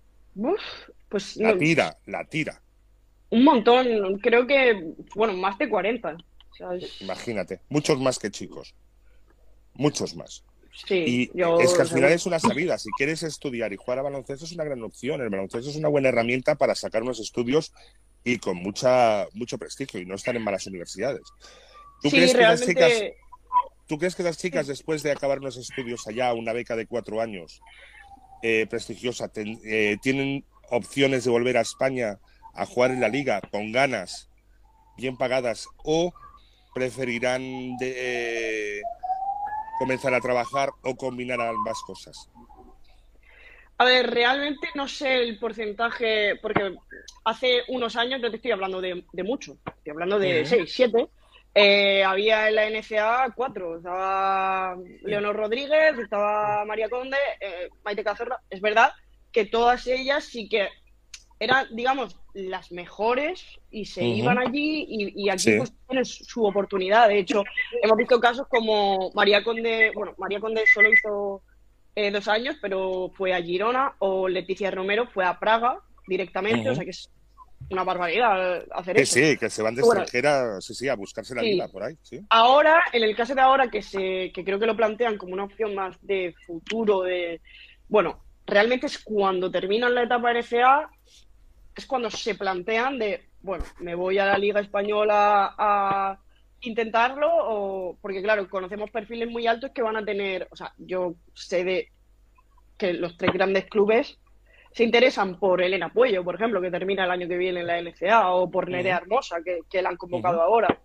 pues la tira, la tira. Un montón, creo que, bueno, más de 40. Imagínate, muchos más que chicos. Muchos más. Sí, y es que al final es una sabida. Si quieres estudiar y jugar a baloncesto es una gran opción. El baloncesto es una buena herramienta para sacar unos estudios y con mucha mucho prestigio y no estar en malas universidades. ¿Tú, crees, que las chicas, ¿tú crees que las chicas, después de acabar unos estudios allá, una beca de cuatro años eh, prestigiosa, eh, tienen opciones de volver a España a jugar en la liga con ganas, bien pagadas, o preferirán de, eh, comenzar a trabajar o combinar ambas cosas? A ver, realmente no sé el porcentaje, porque hace unos años, no te estoy hablando de, mucho, estoy hablando de 6, 7. Eh, había en la NCA cuatro, estaba Leonor Rodríguez, estaba María Conde, eh, Maite Cazorla. Es verdad que todas ellas sí que eran, digamos, las mejores y se iban allí y, aquí pues tienen su oportunidad. De hecho, hemos visto casos como María Conde, bueno, María Conde solo hizo eh, dos años, pero fue a Girona, o Leticia Romero fue a Praga directamente, o sea que es una barbaridad hacer eso. Sí, que se van de extranjera, sí, sí, a buscarse la vida por ahí. Ahora, en el caso de ahora, que, se, que creo que lo plantean como una opción más de futuro, de, bueno, realmente es cuando terminan la etapa NCA es cuando se plantean de, bueno, me voy a la Liga Española a intentarlo, o porque claro, conocemos perfiles muy altos que van a tener, o sea, yo sé de que los tres grandes clubes se interesan por Elena Puello, por ejemplo, que termina el año que viene en la NCA, o por Nerea Hermosa, que, que la han convocado ahora.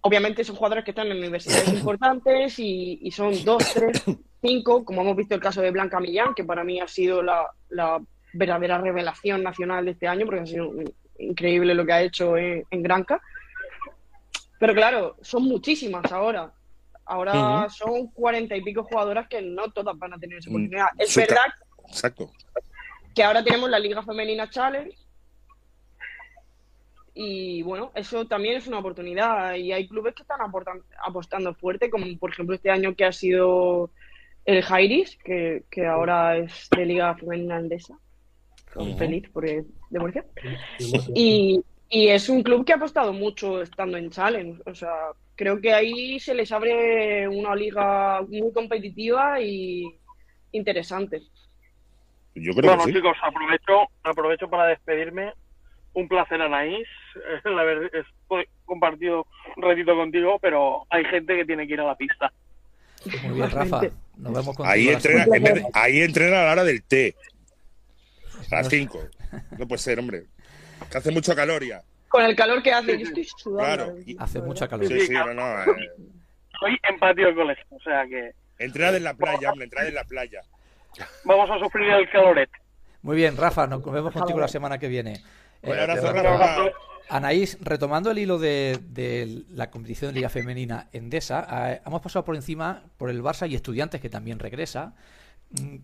Obviamente son jugadores que están en universidades *coughs* importantes y, son dos, tres, cinco, como hemos visto el caso de Blanca Millán, que para mí ha sido la, la verdadera revelación nacional de este año, porque ha sido increíble lo que ha hecho en, Granca. Pero claro, son muchísimas ahora. Ahora son cuarenta y pico jugadoras que no todas van a tener esa mm, oportunidad. Es verdad Exacto. que ahora tenemos la Liga Femenina Challenge. Y bueno, eso también es una oportunidad. Y hay clubes que están apostando fuerte, como por ejemplo este año que ha sido el Jairis, que, que ahora es de Liga Femenina Andesa feliz por de Murcia. Y, y, es un club que ha apostado mucho estando en Challenge. O sea, creo que ahí se les abre una liga muy competitiva y interesante. Yo creo bueno, que chicos, aprovecho, aprovecho para despedirme. Un placer, Anaís. *laughs* La verdad, he compartido un ratito contigo, pero hay gente que tiene que ir a la pista. Muy bien, Rafa. Nos vemos ahí entrena, ahí entrena a la hora del té. A las 5. No puede ser, hombre. Que hace mucha caloría. Con el calor que hace, yo estoy sudando. Claro. Hace mucha calor. Sí, sí, no, no. Eh. Soy empatio con eso, o sea que. Entrad en la playa, hombre, entrad en la playa. Vamos a sufrir el caloret. Muy bien, Rafa, nos vemos contigo la semana que viene. Un abrazo, Rafa. Anaís, retomando el hilo de, la competición de Liga Femenina Endesa, eh, hemos pasado por encima por el Barça y Estudiantes, que también regresa.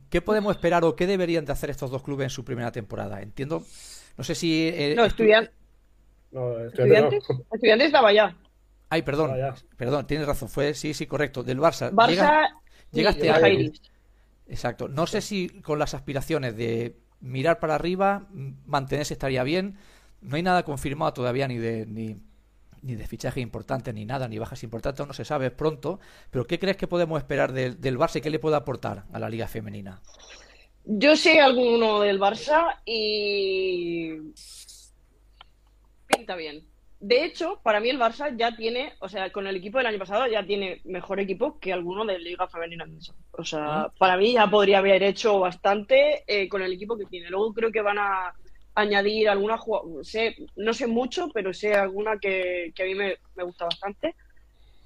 ¿Qué podemos esperar o qué deberían de hacer estos dos clubes en su primera temporada? Entiendo, no sé si... Eh, no, estudiantes. *laughs* estudiantes. Estudiantes estaba ya. Ay, perdón, perdón, tienes razón, fue, sí, sí, correcto, del Barça. Barça llegaste a... Exacto, no sé si con las aspiraciones de mirar para arriba, mantenerse estaría bien, no hay nada confirmado todavía ni de ni, ni de fichaje importante ni nada, ni bajas importantes, no se sabe pronto. Pero ¿qué crees que podemos esperar del, del Barça y qué le puede aportar a la Liga Femenina? Yo sé alguno del Barça y pinta bien. De hecho, para mí el Barça ya tiene, o sea, con el equipo del año pasado ya tiene mejor equipo que alguno de Liga Femenina. O sea, para mí ya podría haber hecho bastante eh, con el equipo que tiene. Luego creo que van a añadir alguna sé, no sé mucho, pero sé alguna que, a mí me, gusta bastante.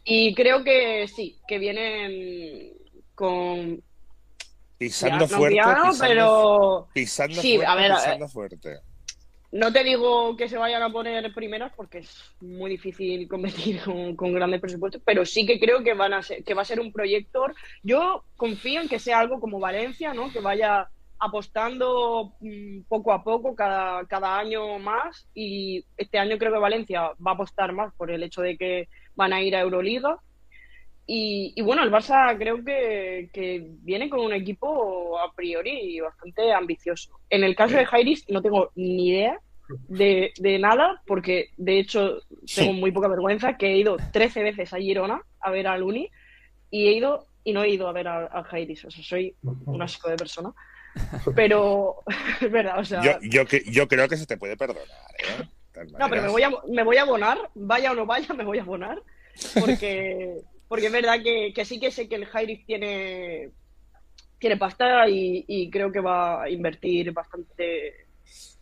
Y creo que sí, que vienen con pisando fuerte, pero pisando sí, fuerte, a ver, pisando fuerte. No te digo que se vayan a poner primeras porque es muy difícil competir con, grandes presupuestos, pero sí que creo que van a ser, que va a ser un proyector. Yo confío en que sea algo como Valencia, ¿no? Que vaya apostando mm, poco a poco cada, cada año más y este año creo que Valencia va a apostar más por el hecho de que van a ir a Euroliga y, bueno, el Barça creo que, viene con un equipo a priori bastante ambicioso. En el caso de Jairis no tengo ni idea de, nada, porque de hecho tengo muy poca vergüenza, que he ido 13 veces a Girona a ver a Luni y he ido y no he ido a ver a, Jairis. O sea, soy un asco de persona. Pero es *laughs* verdad, o sea... Yo, yo, yo creo que se te puede perdonar, ¿eh? No, pero me voy, a, me voy a abonar, vaya o no vaya, me voy a abonar, porque *laughs* porque es verdad que, sí que sé que el Jairis tiene, tiene pasta y, creo que va a invertir bastante.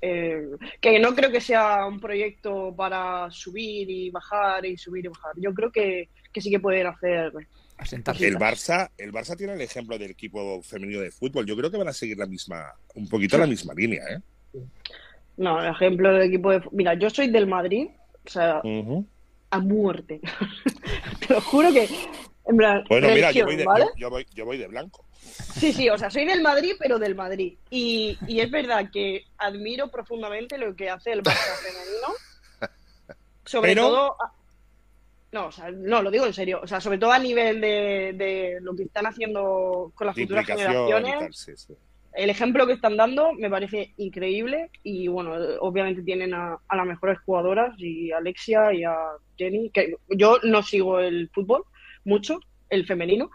Eh, que no creo que sea un proyecto para subir y bajar y subir y bajar. Yo creo que, sí que pueden hacer. El Barça, el Barça tiene el ejemplo del equipo femenino de fútbol. Yo creo que van a seguir la misma, un poquito la misma línea, ¿eh? No, el ejemplo del equipo de Mira, yo soy del Madrid, o sea, a muerte. *laughs* Te lo juro que. En plan, bueno, mira, yo voy, de, yo, voy, yo voy, de, blanco. Sí, sí, o sea, soy del Madrid, pero del Madrid. Y, y es verdad que admiro profundamente lo que hace el Barça femenino. *laughs* Sobre todo. No, o sea, no, lo digo en serio. O sea, sobre todo a nivel de, de lo que están haciendo con las futuras generaciones. sí, sí el ejemplo que están dando me parece increíble y bueno, obviamente tienen a, las mejores jugadoras y a Alexia y a Jenny, que yo no sigo el fútbol mucho, el femenino,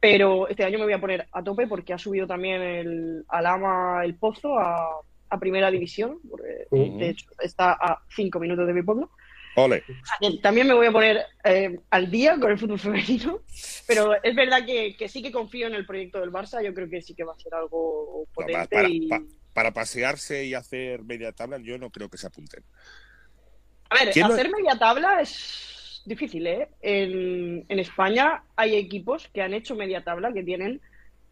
pero este año me voy a poner a tope porque ha subido también el Alama el Pozo a, primera división, de hecho está a cinco minutos de mi pueblo. También me voy a poner eh, al día con el fútbol femenino, pero es verdad que, sí que confío en el proyecto del Barça. Yo creo que sí que va a ser algo potente. para, pasearse y hacer media tabla, yo no creo que se apunten. A ver, hacer media tabla es difícil, ¿eh? En, España hay equipos que han hecho media tabla que tienen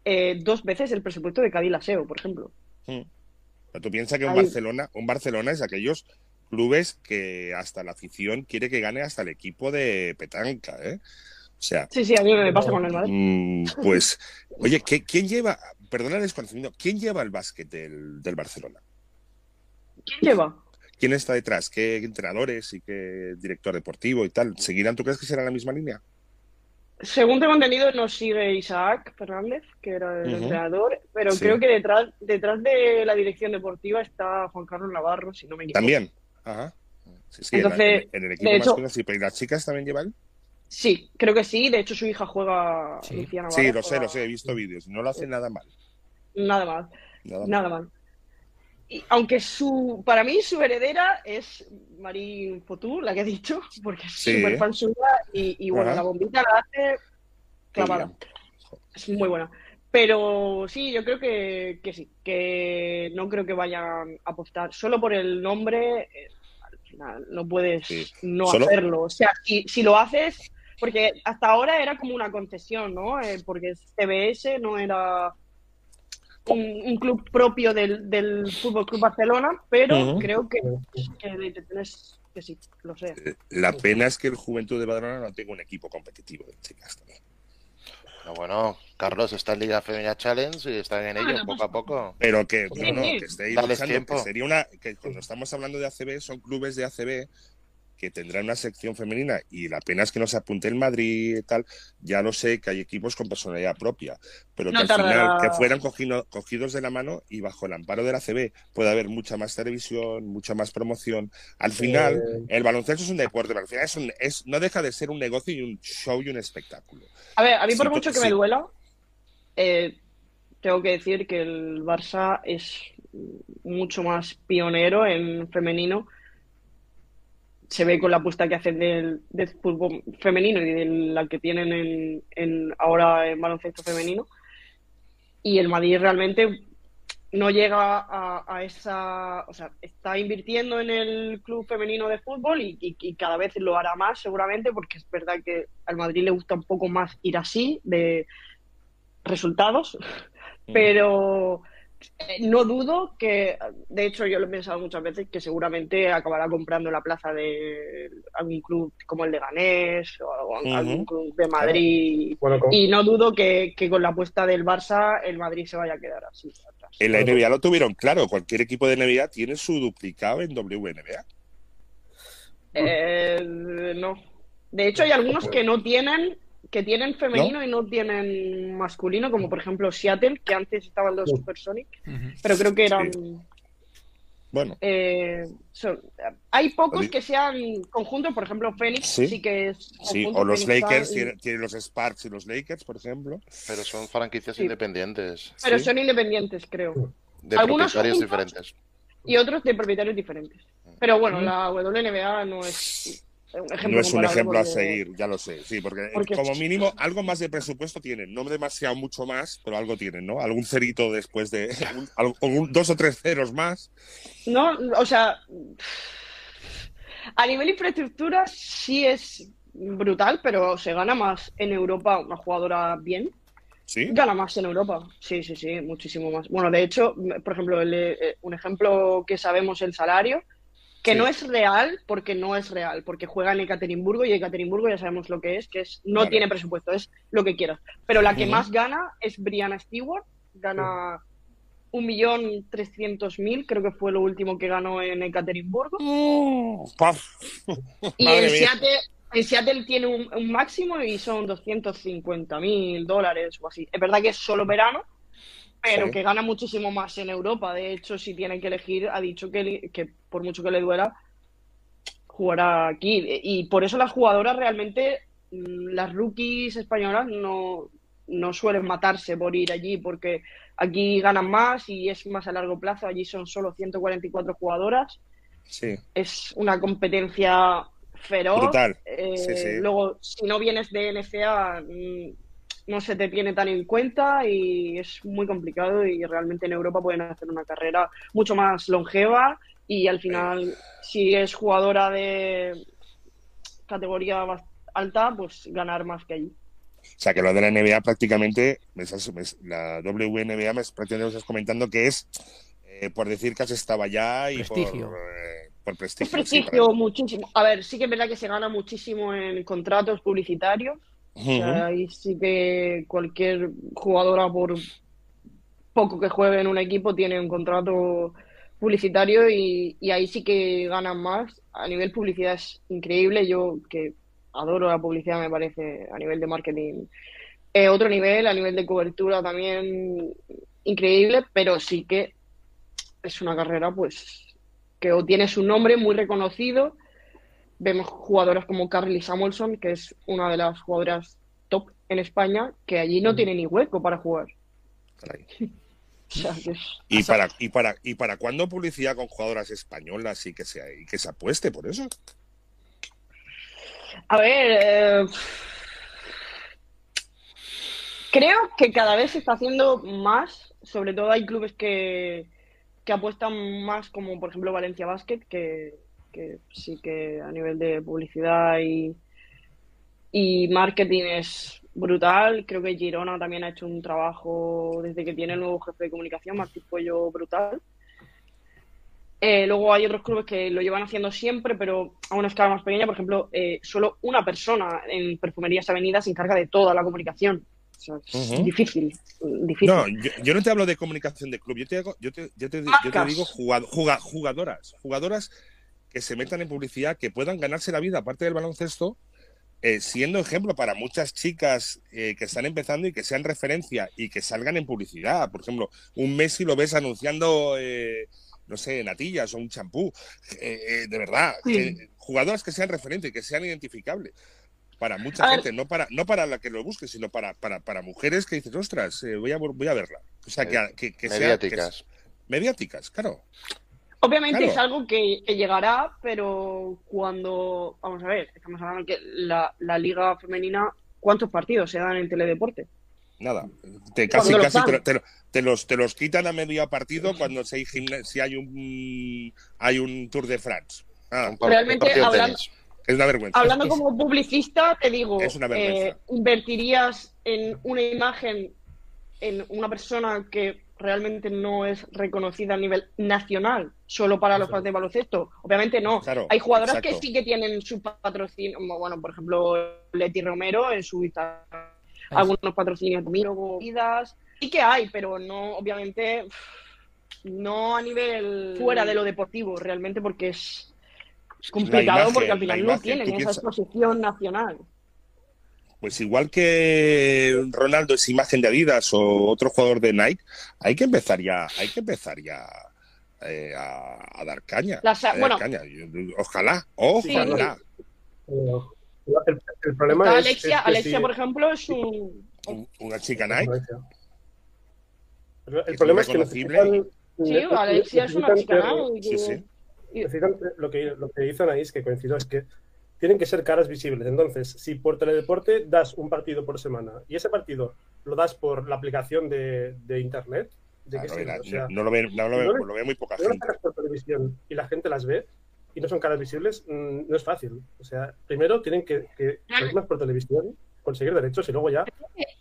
eh, dos veces el presupuesto de Cádiz por ejemplo. Hmm. Tú piensas que un Barcelona, un Barcelona es aquellos clubes que hasta la afición quiere que gane hasta el equipo de Petanca, ¿eh? O sea, sí, sí, a mí me pasa con el Madrid. Mm, *laughs* pues, oye, ¿quién lleva, perdona el desconocimiento, ¿quién lleva el básquet del, Barcelona? ¿Quién lleva? ¿Quién está detrás? ¿Qué entrenadores y qué director deportivo y tal? ¿Seguirán? ¿Tú crees que será la misma línea? Según tengo entendido, nos sigue Isaac Fernández, que era el entrenador, pero creo que detrás, detrás de la dirección deportiva está Juan Carlos Navarro, si no me equivoco. También. Ajá. Sí, sí, Entonces, en, el equipo masculino sí, pero ¿y las chicas también llevan? Sí, creo que sí. De hecho, su hija juega. Sí, sí lo sé, lo sé, he visto vídeos. No lo hace nada mal. Nada mal. Nada, mal. Y, aunque su, para mí su heredera es Marín Fotú, la que he dicho, porque es súper fan suya y, y bueno, la bombita la hace clavada. Es muy buena. Pero sí, yo creo que, que, sí, que no creo que vayan a apostar. Solo por el nombre, eh, al final no puedes no hacerlo. O sea, si, si, lo haces, porque hasta ahora era como una concesión, ¿no? Eh, porque CBS no era un, club propio del, del Fútbol Club Barcelona, pero creo que, que, que, sí, lo sé. La pena es que el Juventud de Badalona no tenga un equipo competitivo de chicas también bueno, Carlos está en Liga Femenina Challenge y están en ello poco a poco. Pero que, no, no, que estéis luchando, que sería una, que cuando estamos hablando de ACB son clubes de ACB que tendrá una sección femenina y la pena es que no se apunte el Madrid y tal, ya lo sé que hay equipos con personalidad propia, pero que al final que fueran cogidos de la mano y bajo el amparo de la CB puede haber mucha más televisión, mucha más promoción. Al final, eh. el baloncesto es un deporte, pero al final es, un, es no deja de ser un negocio y un show y un espectáculo. A ver, a mí por mucho que me duela, eh, tengo que decir que el Barça es mucho más pionero en femenino se ve con la apuesta que hacen del, fútbol femenino y de la que tienen en, ahora en baloncesto femenino. Y el Madrid realmente no llega a, esa, o sea, está invirtiendo en el club femenino de fútbol y, cada vez lo hará más seguramente porque es verdad que al Madrid le gusta un poco más ir así de resultados, mm. pero no dudo que, de hecho yo lo he pensado muchas veces, que seguramente acabará comprando la plaza de algún club como el de Ganés o algún club de Madrid. y no dudo que, con la apuesta del Barça el Madrid se vaya a quedar así. En la NBA lo tuvieron claro, cualquier equipo de NBA tiene su duplicado en WNBA. Eh, no. De hecho hay algunos que no tienen que tienen femenino y no tienen masculino, como por ejemplo Seattle, que antes estaban los Supersonic, pero creo que eran... Bueno. Eh, hay pocos que sean conjuntos, por ejemplo, Phoenix sí, que es. Sí, o los Lakers, tienen, los Sparks y los Lakers, por ejemplo. Pero son franquicias independientes. Pero son independientes, creo. De Algunos propietarios diferentes. Y otros de propietarios diferentes. Pero bueno, la WNBA no es no es un ejemplo a seguir, ya lo sé, sí, porque, como mínimo algo más de presupuesto tienen, no demasiado mucho más, pero algo tienen, ¿no? Algún cerito después de, *laughs* dos o tres ceros más. No, o sea, a nivel infraestructura sí es brutal, pero se gana más en Europa una jugadora bien. ¿Sí? Gana más en Europa, sí, sí, sí, muchísimo más. Bueno, de hecho, por ejemplo, eh, un ejemplo que sabemos el salario que no es real porque no es real, porque juega en Ekaterimburgo y Ekaterimburgo ya sabemos lo que es, que es no tiene presupuesto, es lo que quieras. Pero la que más gana es Brianna Stewart, gana un millón trescientos mil, creo que fue lo último que ganó en Ekaterimburgo. Mm, *laughs* y en Seattle, en Seattle, tiene un, máximo y son 250 mil dólares o así. Es verdad que es solo verano, pero que gana muchísimo más en Europa. De hecho, si tiene que elegir, ha dicho que, que por mucho que le duela, jugará aquí. Y por eso las jugadoras realmente, mm, las rookies españolas no, no suelen matarse por ir allí, porque aquí ganan más y es más a largo plazo. Allí son solo 144 jugadoras. Sí. Es una competencia feroz. Brutal. Eh, luego, si no vienes de NCA, mm, no se te tiene tan en cuenta y es muy complicado y realmente en Europa pueden hacer una carrera mucho más longeva y al final si es jugadora de categoría alta pues ganar más que allí. O sea que lo de la NBA prácticamente, la WNBA me prácticamente estás comentando que es eh, por decir que has estado allá y prestigio. Por, eh, por prestigio. Es prestigio muchísimo. A ver, sí que es verdad que se gana muchísimo en contratos publicitarios, ahí sí que cualquier jugadora, por poco que juegue en un equipo, tiene un contrato publicitario y, ahí sí que ganan más. A nivel publicidad es increíble. Yo que adoro la publicidad, me parece, a nivel de marketing. Eh, otro nivel, a nivel de cobertura también increíble, pero sí que es una carrera pues que o tiene su nombre muy reconocido vemos jugadoras como Carly Samuelson, que es una de las jugadoras top en España, que allí no tiene ni hueco para jugar. *laughs* ¿Y, para, y, para, ¿Y para cuándo publicidad con jugadoras españolas y que se, que se apueste por eso? A ver, eh, creo que cada vez se está haciendo más, sobre todo hay clubes que, que apuestan más, como por ejemplo Valencia Basket, que, que sí que a nivel de publicidad y, y marketing es brutal. Creo que Girona también ha hecho un trabajo desde que tiene el nuevo jefe de comunicación, Martín Puello, brutal. Eh, luego hay otros clubes que lo llevan haciendo siempre, pero a una escala más pequeña. Por ejemplo, eh, solo una persona en Perfumerías Avenidas se encarga de toda la comunicación. es difícil, difícil. No, yo, no te hablo de comunicación de club, yo te, yo te, yo te, digo jugadoras. Jugadoras que se metan en publicidad, que puedan ganarse la vida aparte del baloncesto, eh, siendo ejemplo para muchas chicas eh, que están empezando y que sean referencia y que salgan en publicidad. Por ejemplo, un Messi lo ves anunciando, eh, no sé, natillas o un champú. de verdad, jugadoras que sean referentes y que sean identificables para mucha gente, no para, no para la que lo busque, sino para, para, para mujeres que dices, ostras, voy, a, voy a verla. O sea, que, que, mediáticas. mediáticas, claro. Obviamente es algo que, llegará, pero cuando, vamos a ver, estamos hablando que la, la liga femenina, ¿cuántos partidos se dan en teledeporte? Nada, te, casi, casi te, los, te los quitan a medio partido cuando si hay, si hay un hay un Tour de France. Ah, Realmente hablando, es una vergüenza. Hablando como publicista, te digo, eh, invertirías en una imagen en una persona que realmente no es reconocida a nivel nacional, solo para los partidos de baloncesto. Obviamente no. Hay jugadoras que sí que tienen su patrocinio, bueno, por ejemplo, Leti Romero en su Instagram, algunos patrocinios vidas, sí que hay, pero no, obviamente, no a nivel fuera de lo deportivo, realmente, porque es, complicado, porque al final no tienen esa exposición nacional pues igual que Ronaldo es imagen de Adidas o otro jugador de Nike, hay que empezar ya, hay que empezar ya eh, a, dar caña. bueno, Ojalá, ojalá. El, problema es, Alexia, Alexia por ejemplo, es un... una chica Nike. El, problema es que necesitan, Sí, Alexia es una chica Nike. Sí, sí. Lo que, lo que dicen ahí es que coincido es que tienen que ser caras visibles. Entonces, si por teledeporte das un partido por semana y ese partido lo das por la aplicación de, Internet, no, lo ve, muy poca gente. por televisión y la gente las ve y no son caras visibles, mm, no es fácil. O sea, primero tienen que, que por televisión, conseguir derechos y luego ya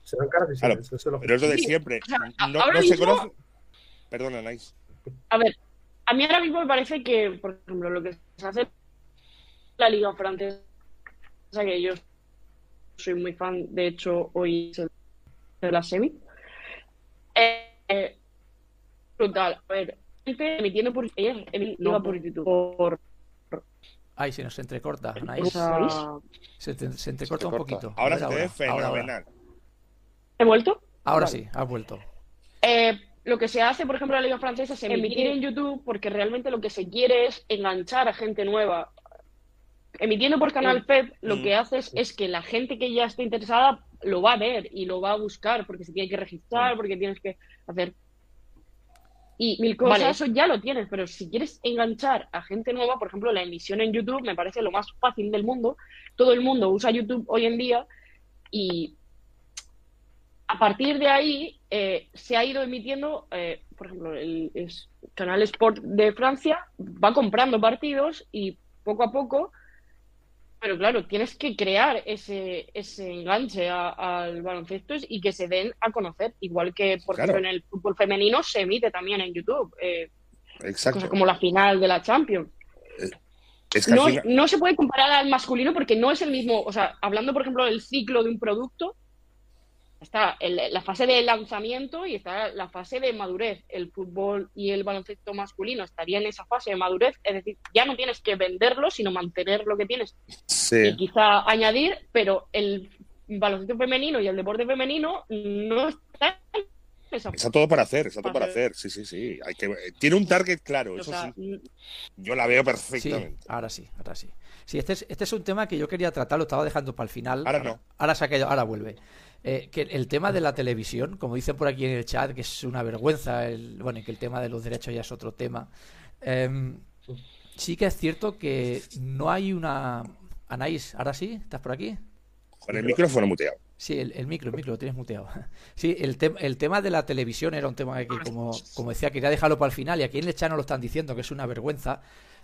serán caras visibles. pero es lo de siempre. no, se conoce. Perdona, Nice. A ver, a mí ahora mismo me parece que, por ejemplo, lo que se hace la liga francesa, que yo soy muy fan, de hecho hoy es de la semi. Eh, brutal, a ver, emitiendo por no, por Por, Ay, se nos entrecorta. Se, se, entrecorta un poquito. Ahora se ve fenomenal. ¿He vuelto? Ahora sí, ha vuelto. Eh, lo que se hace, por ejemplo, en la Liga Francesa es emitir en YouTube porque realmente lo que se quiere es enganchar a gente nueva emitiendo por Canal FEB, lo mm. que haces es que la gente que ya está interesada lo va a ver y lo va a buscar porque se tiene que registrar, mm. porque tienes que hacer y mil cosas. Eso ya lo tienes, pero si quieres enganchar a gente nueva, por ejemplo, la emisión en YouTube me parece lo más fácil del mundo. Todo el mundo usa YouTube hoy en día y a partir de ahí eh, se ha ido emitiendo, eh, por ejemplo, el, el, canal Sport de Francia va comprando partidos y poco a poco pero claro, tienes que crear ese, ese enganche al baloncesto y que se den a conocer, igual que por ejemplo en el fútbol femenino se emite también en YouTube. Eh, Exacto. como la final de la Champions. Eh, no, no se puede comparar al masculino porque no es el mismo, o sea, hablando por ejemplo del ciclo de un producto, está la fase de lanzamiento y está la fase de madurez. El fútbol y el baloncesto masculino estarían en esa fase de madurez, es decir, ya no tienes que venderlo, sino mantener lo que tienes y quizá añadir, pero el baloncesto femenino y el deporte femenino no están Está todo para hacer, está todo para hacer, sí, sí, sí. Hay que, tiene un target claro, eso sí. Yo la veo perfectamente. ahora sí, ahora sí. Sí, este es, este es un tema que yo quería tratar, lo estaba dejando para el final. Ahora no. Ahora se ha caído, ahora vuelve. Eh, que el tema de la televisión, como dicen por aquí en el chat, que es una vergüenza, el, bueno, que el tema de los derechos ya es otro tema. Em, sí que es cierto que no hay una. Anaís, ¿ahora sí? ¿Estás por aquí? Con el micrófono muteado. Sí, el, micro, el micro lo tienes muteado. *laughs* Sí, el, el tema de la televisión era un tema que, como, como decía, quería dejarlo para el final y aquí en el chat no lo están diciendo, que es una vergüenza.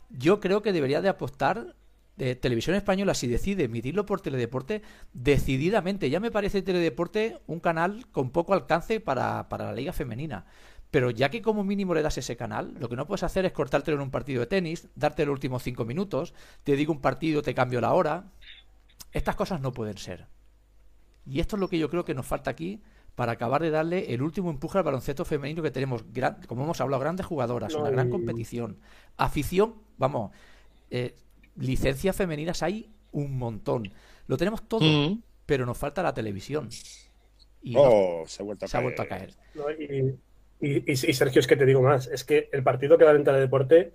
Yo creo que debería de apostar de Televisión Española, si decide emitirlo por Teledeporte, decididamente. Ya me parece Teledeporte un canal con poco alcance para, para la liga femenina. Pero ya que como mínimo le das ese canal, lo que no puedes hacer es cortártelo en un partido de tenis, darte los últimos cinco minutos, te digo un partido, te cambio la hora. Estas cosas no pueden ser. Y esto es lo que yo creo que nos falta aquí para acabar de darle el último empuje al baloncesto femenino que tenemos, como hemos hablado, grandes jugadoras, una gran competición, afición, vamos, eh, licencias femeninas hay un montón. Lo tenemos todo, mm. pero nos falta la televisión. Y oh, se, ha vuelto a, caer. y, Sergio, es que te digo más, es que el partido que da en Teledeporte,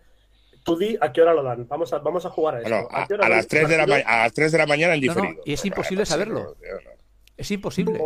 tú di a qué hora lo dan. Vamos a, vamos a jugar a eso. a, las 3 de la a las 3 de la mañana en diferido. y es imposible saberlo. Es imposible.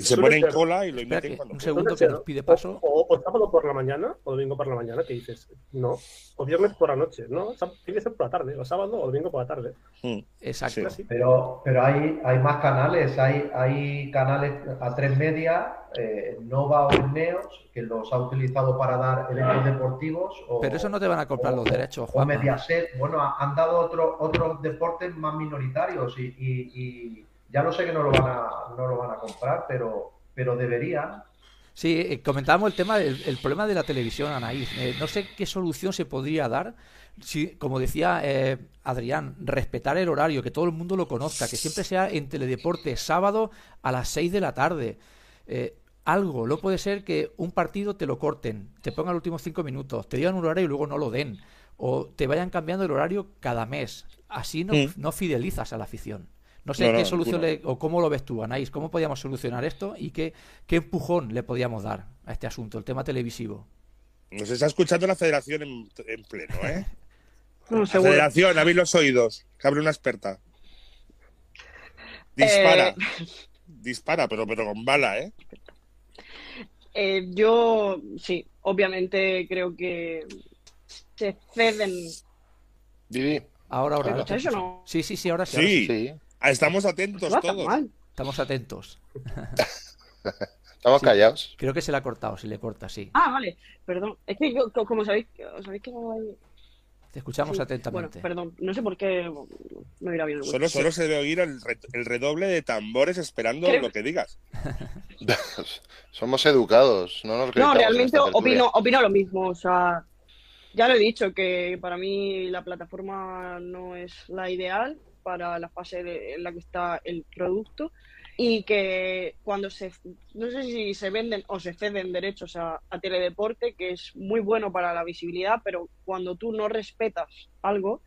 Se pone en cola y lo emiten cuando Un segundo que nos pide paso. O, sábado por la mañana, o domingo por la mañana, que dices, no. O viernes por la noche, no. Tiene que ser por la tarde, o sábado o domingo por la tarde. Hmm. Exacto. Pero, pero hay, hay más canales, hay, hay canales a tres media, eh, Nova o Neos, que los ha utilizado para dar eventos deportivos. pero eso no te van a comprar los derechos, Juan. O Mediaset, bueno, han dado otro, otros deportes más minoritarios y ya lo sé que no lo van a, no lo van a comprar, pero, pero deberían. Sí, eh, comentábamos el tema del problema de la televisión, Anaís. Eh, no sé qué solución se podría dar si, como decía eh, Adrián, respetar el horario, que todo el mundo lo conozca, que siempre sea en Teledeporte, sábado a las 6 de la tarde. algo, no puede ser que un partido te lo corten, te pongan los últimos 5 minutos, te digan un horario y luego no lo den, o te vayan cambiando el horario cada mes. Así no, no fidelizas a la afición. No sé qué solución o cómo lo ves tú, Anaís, cómo podíamos solucionar esto y qué, qué empujón le podíamos dar a este asunto, el tema televisivo. Nos está escuchando la federación en, pleno, ¿eh? *laughs* la federación, habéis los oídos, que abre una experta. Dispara. Eh, Dispara, pero, pero con bala, ¿eh? ¿eh? Yo, sí, obviamente creo que se ceden. Vivi. Ahora, ahora. ahora. Eso no? Sí, sí, sí, ahora sí. Sí, sí. Ah, estamos atentos todos. Estamos atentos. *laughs* Estamos callados. Creo que se le ha cortado, si le corta, sí. Ah, vale. Perdón. Es que yo, como sabéis, sabéis que no hay... Te escuchamos atentamente. Bueno, perdón, no sé por qué no irá bien. Solo, solo se debe oír el, redoble de tambores esperando lo que digas. *laughs* Somos educados, no nos No, realmente opino, opino lo mismo. O sea, ya lo he dicho, que para mí la plataforma no es la ideal para la fase en la que está el producto y que cuando se, no sé si se venden o se ceden derechos a, teledeporte, que es muy bueno para la visibilidad, pero cuando tú no respetas algo,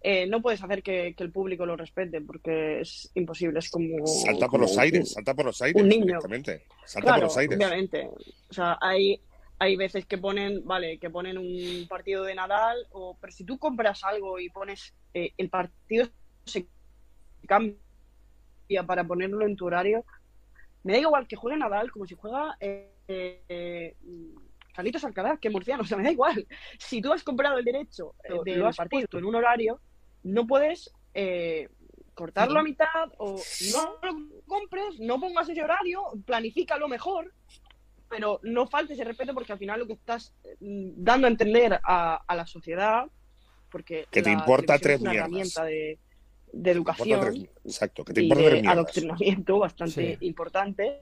eh, no puedes hacer que, el público lo respete porque es imposible, es como... Salta por los aires, salta por los aires. Un niño. Salta por los aires. Obviamente. O sea, hay, hay veces que ponen, vale, que ponen un partido de Nadal, o, pero si tú compras algo y pones eh, el partido se cambia para ponerlo en tu horario. Me da igual que juegue Nadal como si juega eh, eh, Carlitos Alcaraz, que Murciano, *laughs* o sea, me da igual. Si tú has comprado el derecho eh, de lo has puesto en un horario, no puedes eh, cortarlo a mitad o no lo compres, no pongas ese horario, planifícalo mejor, pero no faltes ese respeto porque al final lo que estás dando a entender a, la sociedad, porque que te importa tres es una herramienta de, de educación exacto, y de adoctrinamiento bastante importante.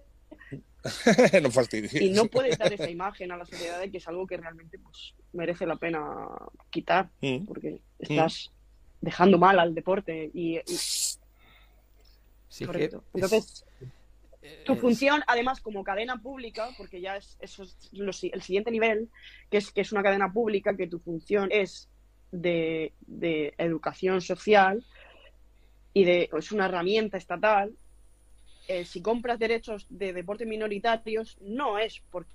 *laughs* no fastidies. Y no puedes dar esa imagen a la sociedad de que es algo que realmente pues, merece la pena quitar, mm. porque mm. estás dejando mal al deporte y, correcto. Entonces, tu función, además, como cadena pública, porque ya es eso es el siguiente nivel, que es que es una cadena pública, que tu función es de, de educación social, y de, es una herramienta estatal, eh, si compras derechos de deportes minoritarios, no es porque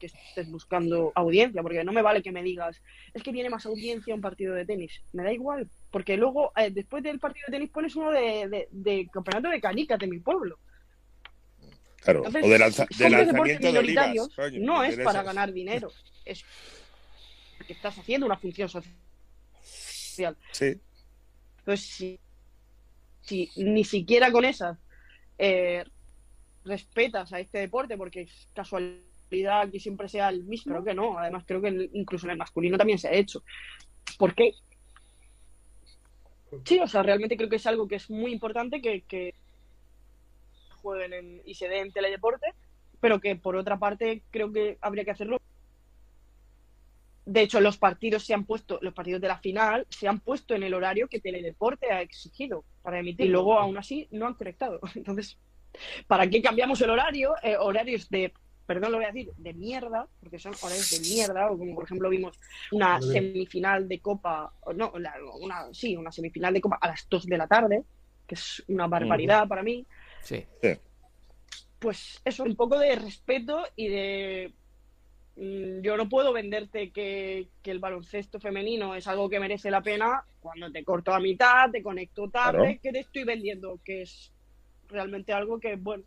estés buscando audiencia, porque no me vale que me digas, es que viene más audiencia un partido de tenis. Me da igual, porque luego, eh, después del partido de tenis, pones uno de, de, campeonato de canicas de mi pueblo. Claro, o de, lanza, de lanzamiento de ligas, no es para ganar dinero, es porque estás haciendo una función social. Sí. Entonces, si si ni siquiera con esas eh, respetas a este deporte, porque es casualidad que siempre sea el mismo, creo que no. Además, creo que incluso en el masculino también se ha hecho. ¿Por qué? Sí, o sea, realmente creo que es algo que es muy importante que, que jueguen y se den teledeporte, pero que por otra parte creo que habría que hacerlo de hecho, los partidos se han puesto, los partidos de la final se han puesto en el horario que Teledeporte ha exigido para emitir. Y luego, aún así, no han conectado. *laughs* Entonces, ¿para qué cambiamos el horario? Eh, horarios de perdón lo voy a decir, de mierda, porque son horarios de mierda, o como por ejemplo vimos una semifinal de Copa, o no, una, sí, una semifinal de Copa a las 2 de la tarde, que es una barbaridad para mí. Sí. Pues eso, un poco de respeto y de yo no puedo venderte que, el baloncesto femenino es algo que merece la pena cuando te corto a mitad, te conecto tarde, que te estoy vendiendo, que es realmente algo que, bueno,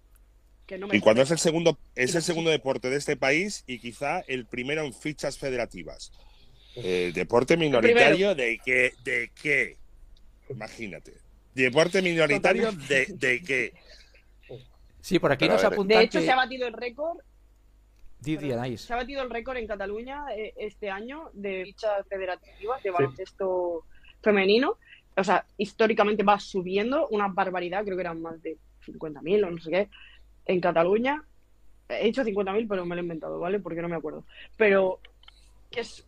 que no me... Y cuando es el segundo, es el segundo deporte de este país y quizá el primero en fichas federativas. El deporte minoritario de qué, de qué, imagínate. Deporte minoritario de, de qué. Sí, por aquí nos apuntan. De hecho, se ha batido el récord. Se ha batido el récord en Cataluña eh, este año de fichas federativas de baloncesto femenino. O sea, históricamente va subiendo una barbaridad, creo que eran más de 50.000 o no sé qué, en Cataluña. He dicho 50.000, pero me lo he inventado, ¿vale? Porque no me acuerdo. Pero que es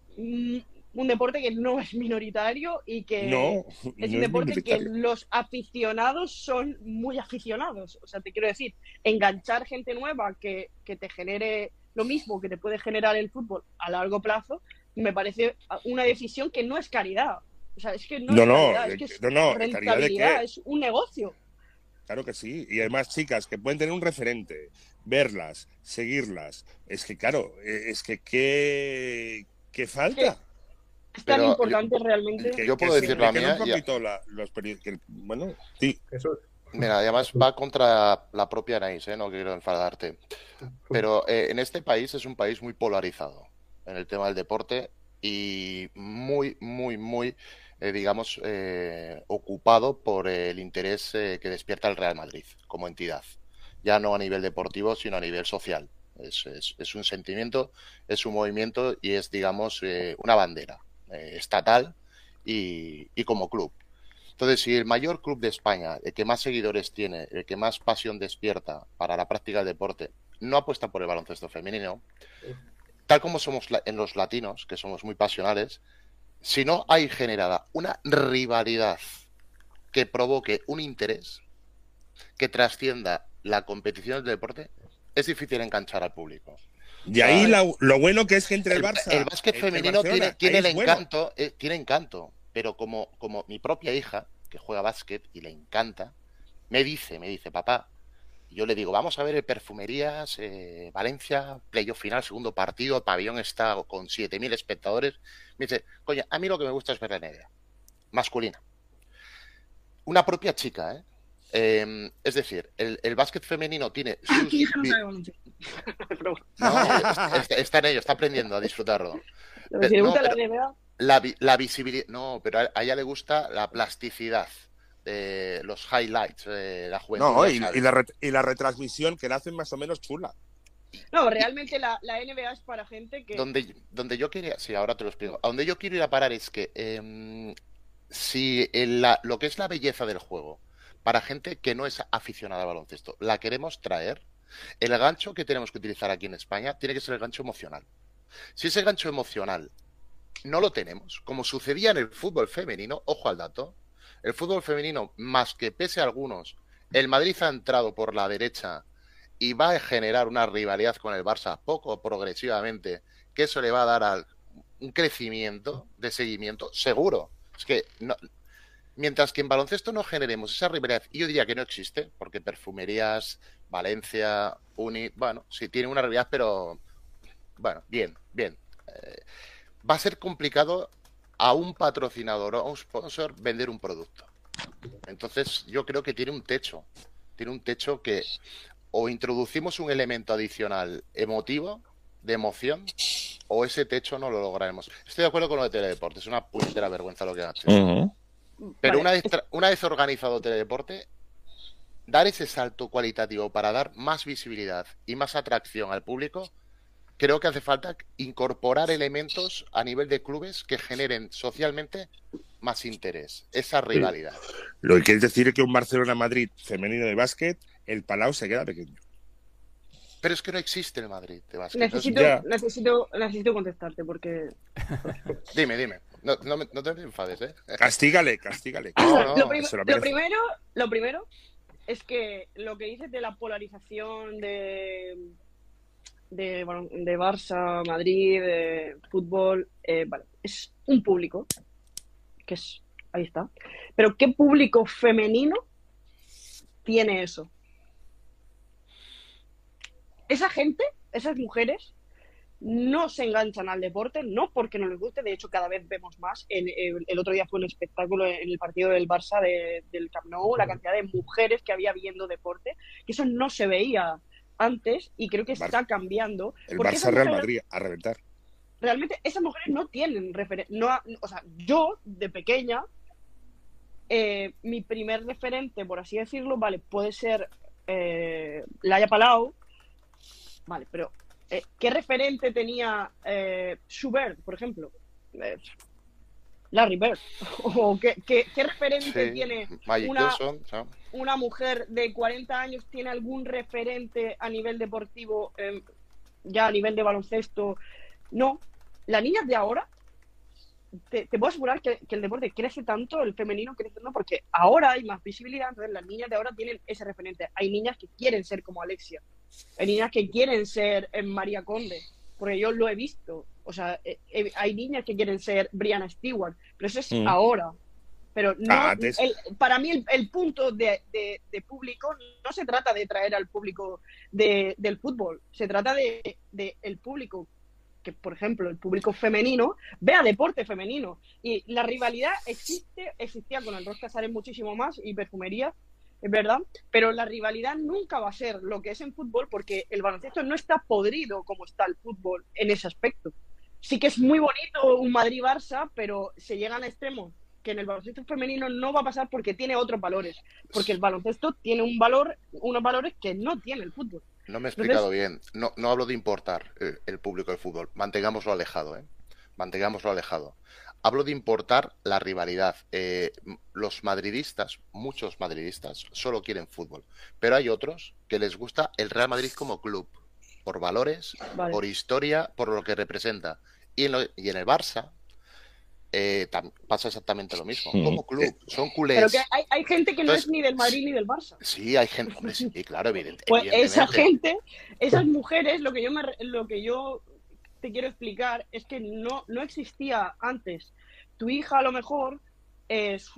un deporte que no es minoritario y que es un deporte que los aficionados son muy aficionados. O sea, te quiero decir, enganchar gente nueva que, te genere lo mismo que te puede generar el fútbol a largo plazo, me parece una decisión que no es caridad. O sea, es que no, es caridad, es que es rentabilidad, es un negocio. Claro que sí. Y además, chicas, que pueden tener un referente, verlas, seguirlas. Es que, claro, e, es que qué, qué falta. Es tan importante realmente. Que, yo puedo decir la mía. bueno, sí. Mira, además va contra la propia Anaís, ¿eh? no quiero enfadarte. Pero eh, en este país es un país muy polarizado en el tema del deporte y muy, muy, muy, eh, digamos, ocupado por el interés que despierta el Real Madrid como entidad. Ya no a nivel deportivo, sino a nivel social. Es, es, es un sentimiento, es un movimiento y es, digamos, una bandera. Estatal y, como club. Entonces, si el mayor club de España, el que más seguidores tiene, el que más pasión despierta para la práctica del deporte, no apuesta por el baloncesto femenino, tal como somos en los latinos, que somos muy pasionales, si no hay generada una rivalidad que provoque un interés que trascienda la competición del deporte, es difícil enganchar al público. Y ahí lo bueno que es que entre el, Barça. El básquet femenino tiene, tiene el encanto, eh, tiene encanto, pero como, como mi propia hija, que juega básquet y le encanta, me dice, me dice, papá, yo le digo, vamos a ver el Perfumerías, eh, Valencia, playoff final, segundo partido, el pabellón está con 7.000 espectadores. Me dice, coño, a mí lo que me gusta es ver la NBA, masculina. Una propia chica, ¿eh? Em, es decir, el, el, básquet femenino tiene *laughs* está, en ello, está aprendiendo a disfrutarlo. La, visibilidad. No, pero a, ella le gusta la plasticidad. de los highlights, de la juventud. No, y, la y, la retransmisión que la hacen más o menos chula. No, realmente la, NBA es para gente que. Donde, donde yo quería. Sí, ahora te lo explico. A donde yo quiero ir a parar es que. Em, si lo que es la belleza del juego para gente que no es aficionada al baloncesto. La queremos traer. El gancho que tenemos que utilizar aquí en España tiene que ser el gancho emocional. Si ese gancho emocional no lo tenemos, como sucedía en el fútbol femenino, ojo al dato, el fútbol femenino, más que pese a algunos, el Madrid ha entrado por la derecha y va a generar una rivalidad con el Barça poco progresivamente, que eso le va a dar un crecimiento de seguimiento seguro. Es que no, Mientras que en baloncesto no generemos esa rivalidad, y yo diría que no existe, porque Perfumerías, Valencia, Uni, bueno, sí tiene una rivalidad, pero bueno, bien, bien. Eh, va a ser complicado a un patrocinador o a un sponsor vender un producto. Entonces, yo creo que tiene un techo. Tiene un techo que o introducimos un elemento adicional emotivo, de emoción, o ese techo no lo lograremos. Estoy de acuerdo con lo de Teledeporte, es una puñetera vergüenza lo que han hecho. Pero una, vez, una vez organizado Teledeporte, dar ese salto cualitativo para dar más visibilidad y más atracción al público, creo que hace falta incorporar elementos a nivel de clubes que generen socialmente más interés, esa rivalidad. Lo que quiere decir es que un Barcelona-Madrid femenino de básquet, el Palau se queda pequeño. Pero es que no existe el Madrid de básquet. Necesito, necesito, necesito contestarte porque... *laughs* dime, dime. No, no, no te enfades, ¿eh? Castígale, castígale. *laughs* lo, primero, lo primero es que lo que dices de la polarización de de, de Barça, Madrid, de fútbol, eh, vale, es un público, que es, ahí está. Pero ¿qué público femenino tiene eso? Esa gente, esas mujeres, no se enganchan al deporte, no porque no les guste, de hecho cada vez vemos más. El, el, otro día fue un espectáculo en el partido del Barça del Camp Nou, la cantidad de mujeres que había viendo deporte, que eso no se veía antes y creo que está cambiando. El Barça Real Madrid a reventar. Realmente esas mujeres no tienen referente, no, o sea, yo de pequeña, eh, mi primer referente, por así decirlo, vale, puede ser eh, Laia Palau, vale, pero eh, ¿qué referente tenía eh, Schubert, por ejemplo? Larry Bird. *laughs* ¿O qué, referente tiene una, una, mujer de 40 años? ¿Tiene algún referente a nivel deportivo, em, ya a nivel de baloncesto? No. Las niñas de ahora, te, puedo asegurar que, el deporte crece tanto, el femenino crece tanto, porque ahora hay más visibilidad, entonces las niñas de ahora tienen ese referente. Hay niñas que quieren ser como Alexia. Hay niñas que quieren ser en María Conde, porque yo lo he visto. O sea, eh, eh, hay niñas que quieren ser Brianna Stewart, pero eso es mm. ahora. Pero no, ah, para mí el, punto de, público no se trata de traer al público del fútbol, se trata de, el público que, por ejemplo, el público femenino vea deporte femenino. Y la rivalidad existe, existía con el Ross Casares muchísimo más y perfumería, es verdad, pero la rivalidad nunca va a ser lo que es en fútbol porque el baloncesto no está podrido como está el fútbol en ese aspecto. Sí que es muy bonito un Madrid-Barça, pero se llega al extremo que en el baloncesto femenino no va a pasar porque tiene otros valores, porque el baloncesto tiene un valor, unos valores que no tiene el fútbol. No me he explicado bien, no, no hablo de importar eh, el público del fútbol, mantengámoslo alejado, ¿eh? mantengámoslo alejado. Hablo de importar la rivalidad. Eh, los madridistas, muchos madridistas, solo quieren fútbol, pero hay otros que les gusta el Real Madrid como club, por valores, por historia, por lo que representa. Y en, y en el Barça eh, pasa exactamente lo mismo. Como club, eh, son culés. Pero que hay, gente que no es ni del Madrid ni del Barça. Sí, hay gente, hombre, sí, claro, evidente, pues esa gente, esas mujeres, lo que yo me, lo que yo te quiero explicar es que no, no existía antes. Tu hija a lo mejor es,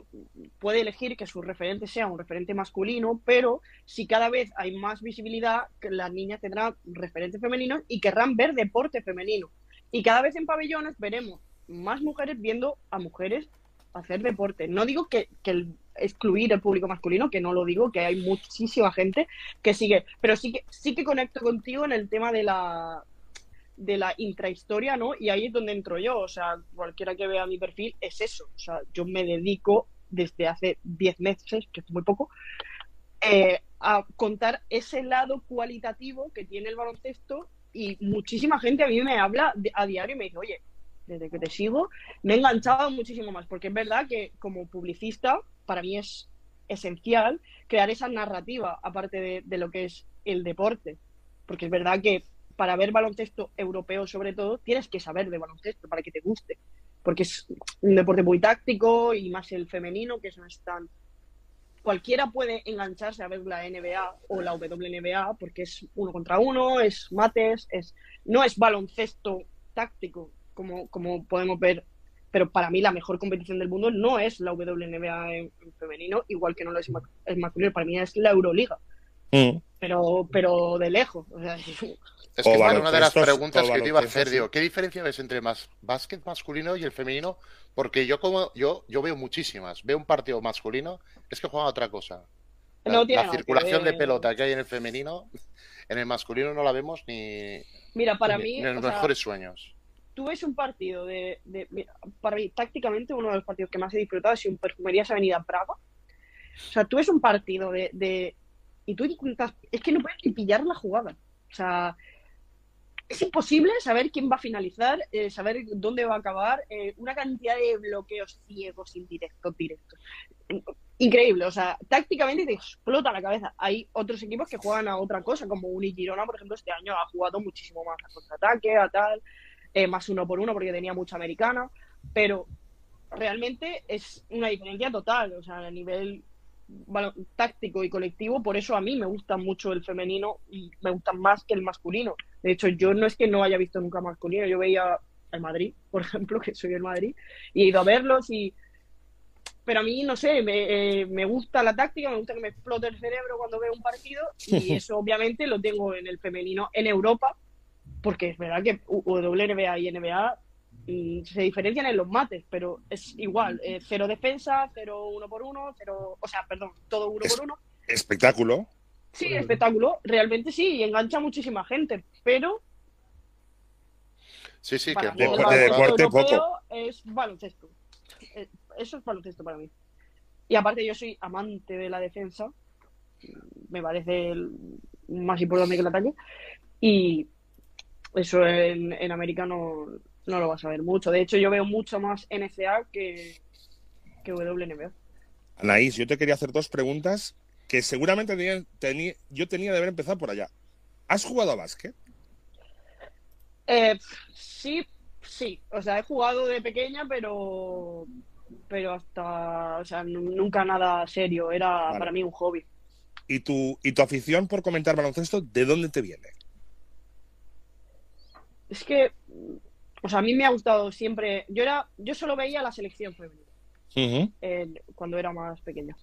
puede elegir que su referente sea un referente masculino, pero si cada vez hay más visibilidad, las niñas tendrán referentes femeninos y querrán ver deporte femenino. Y cada vez en pabellones veremos más mujeres viendo a mujeres hacer deporte. No digo que, que excluir el público masculino, que no lo digo, que hay muchísima gente que sigue, pero sí que, sí que conecto contigo en el tema de la, de la intrahistoria, ¿no? Y ahí es donde entro yo, o sea, cualquiera que vea mi perfil es eso, o sea, yo me dedico desde hace 10 meses, que es muy poco, eh, a contar ese lado cualitativo que tiene el baloncesto y muchísima gente a mí me habla a diario y me dice, oye, desde que te sigo, me he enganchado muchísimo más, porque es verdad que como publicista, para mí es esencial crear esa narrativa, aparte de, de lo que es el deporte, porque es verdad que para ver baloncesto europeo sobre todo, tienes que saber de baloncesto para que te guste, porque es un deporte muy táctico y más el femenino, que eso es tan... Cualquiera puede engancharse a ver la NBA o la WNBA porque es uno contra uno, es mates, es no es baloncesto táctico como, como podemos ver, pero para mí la mejor competición del mundo no es la WNBA en, femenino, igual que no lo es en masculino, para mí es la Euroliga. Mm. Pero, pero de lejos. O sea, *laughs* Es que es una de las preguntas que te iba a hacer, digo, ¿qué diferencia ves entre más básquet masculino y el femenino? Porque yo como yo yo veo muchísimas, veo un partido masculino, es que juegan otra cosa. La, circulación de pelota que hay en el femenino, en el masculino no la vemos ni, Mira, para mí, en los mejores sueños. Tú ves un partido de, para mí, tácticamente uno de los partidos que más he disfrutado es un Perfumerías Avenida Praga. O sea, tú ves un partido de, de y tú intentas, es que no puedes ni pillar la jugada. O sea, es imposible saber quién va a finalizar, eh, saber dónde va a acabar, eh, una cantidad de bloqueos ciegos, indirectos, directos. Increíble, o sea, tácticamente te explota la cabeza. Hay otros equipos que juegan a otra cosa, como Girona, por ejemplo, este año ha jugado muchísimo más a contraataque, a tal, eh, más uno por uno porque tenía mucha americana, pero realmente es una diferencia total, o sea, a nivel táctico y colectivo, por eso a mí me gusta mucho el femenino y me gusta más que el masculino. De hecho, yo no es que no haya visto nunca masculino, yo veía el Madrid, *laughs* por ejemplo, que soy el Madrid, y he ido a verlos y pero a mí, no sé, me, eh, me, gusta la táctica, me gusta que me explote el cerebro cuando veo un partido y *laughs* eso obviamente lo tengo en el femenino en Europa, porque es verdad que WNBA y NBA se diferencian en los mates, pero es igual, eh, cero defensa, cero uno por uno, cero, o sea, perdón, todo uno por uno. Espectáculo. Sí, espectáculo, realmente sí, y engancha muchísima gente, pero Sí, sí, que de, deporte poco. Es baloncesto. Eh, eso es baloncesto para mí. Y aparte yo soy amante de la defensa, me parece más importante que el ataque, y eso en, en América no, lo vas a ver mucho. De hecho, yo veo mucho más NCA que, que WNBA. Anaís, yo te quería hacer dos preguntas que seguramente tenía, yo tenía de haber empezado por allá. ¿Has jugado a básquet? Eh, sí, sí. O sea, he jugado de pequeña, pero pero hasta, o sea, nunca nada serio, era para mí un hobby. ¿Y tu, ¿Y tu afición por comentar baloncesto, de dónde te viene? Es que, o sea, a mí me ha gustado siempre, yo era, yo solo veía la selección femenina, cuando era más pequeño.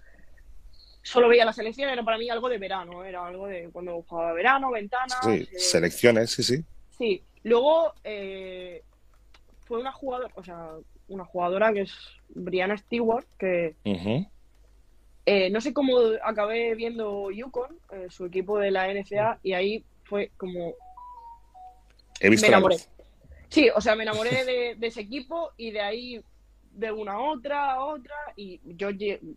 Solo veía la selección, era para mí algo de verano, era algo de cuando jugaba verano, ventanas. Sí, eh, selecciones, sí, sí. Sí, luego eh, fue una jugadora, o sea, una jugadora que es Brianna Stewart, que eh, no sé cómo acabé viendo Yukon, eh, su equipo de la NCA, y ahí fue como... He visto me enamoré. Sí, o sea, me enamoré de, ese equipo y de ahí de una a otra a otra y yo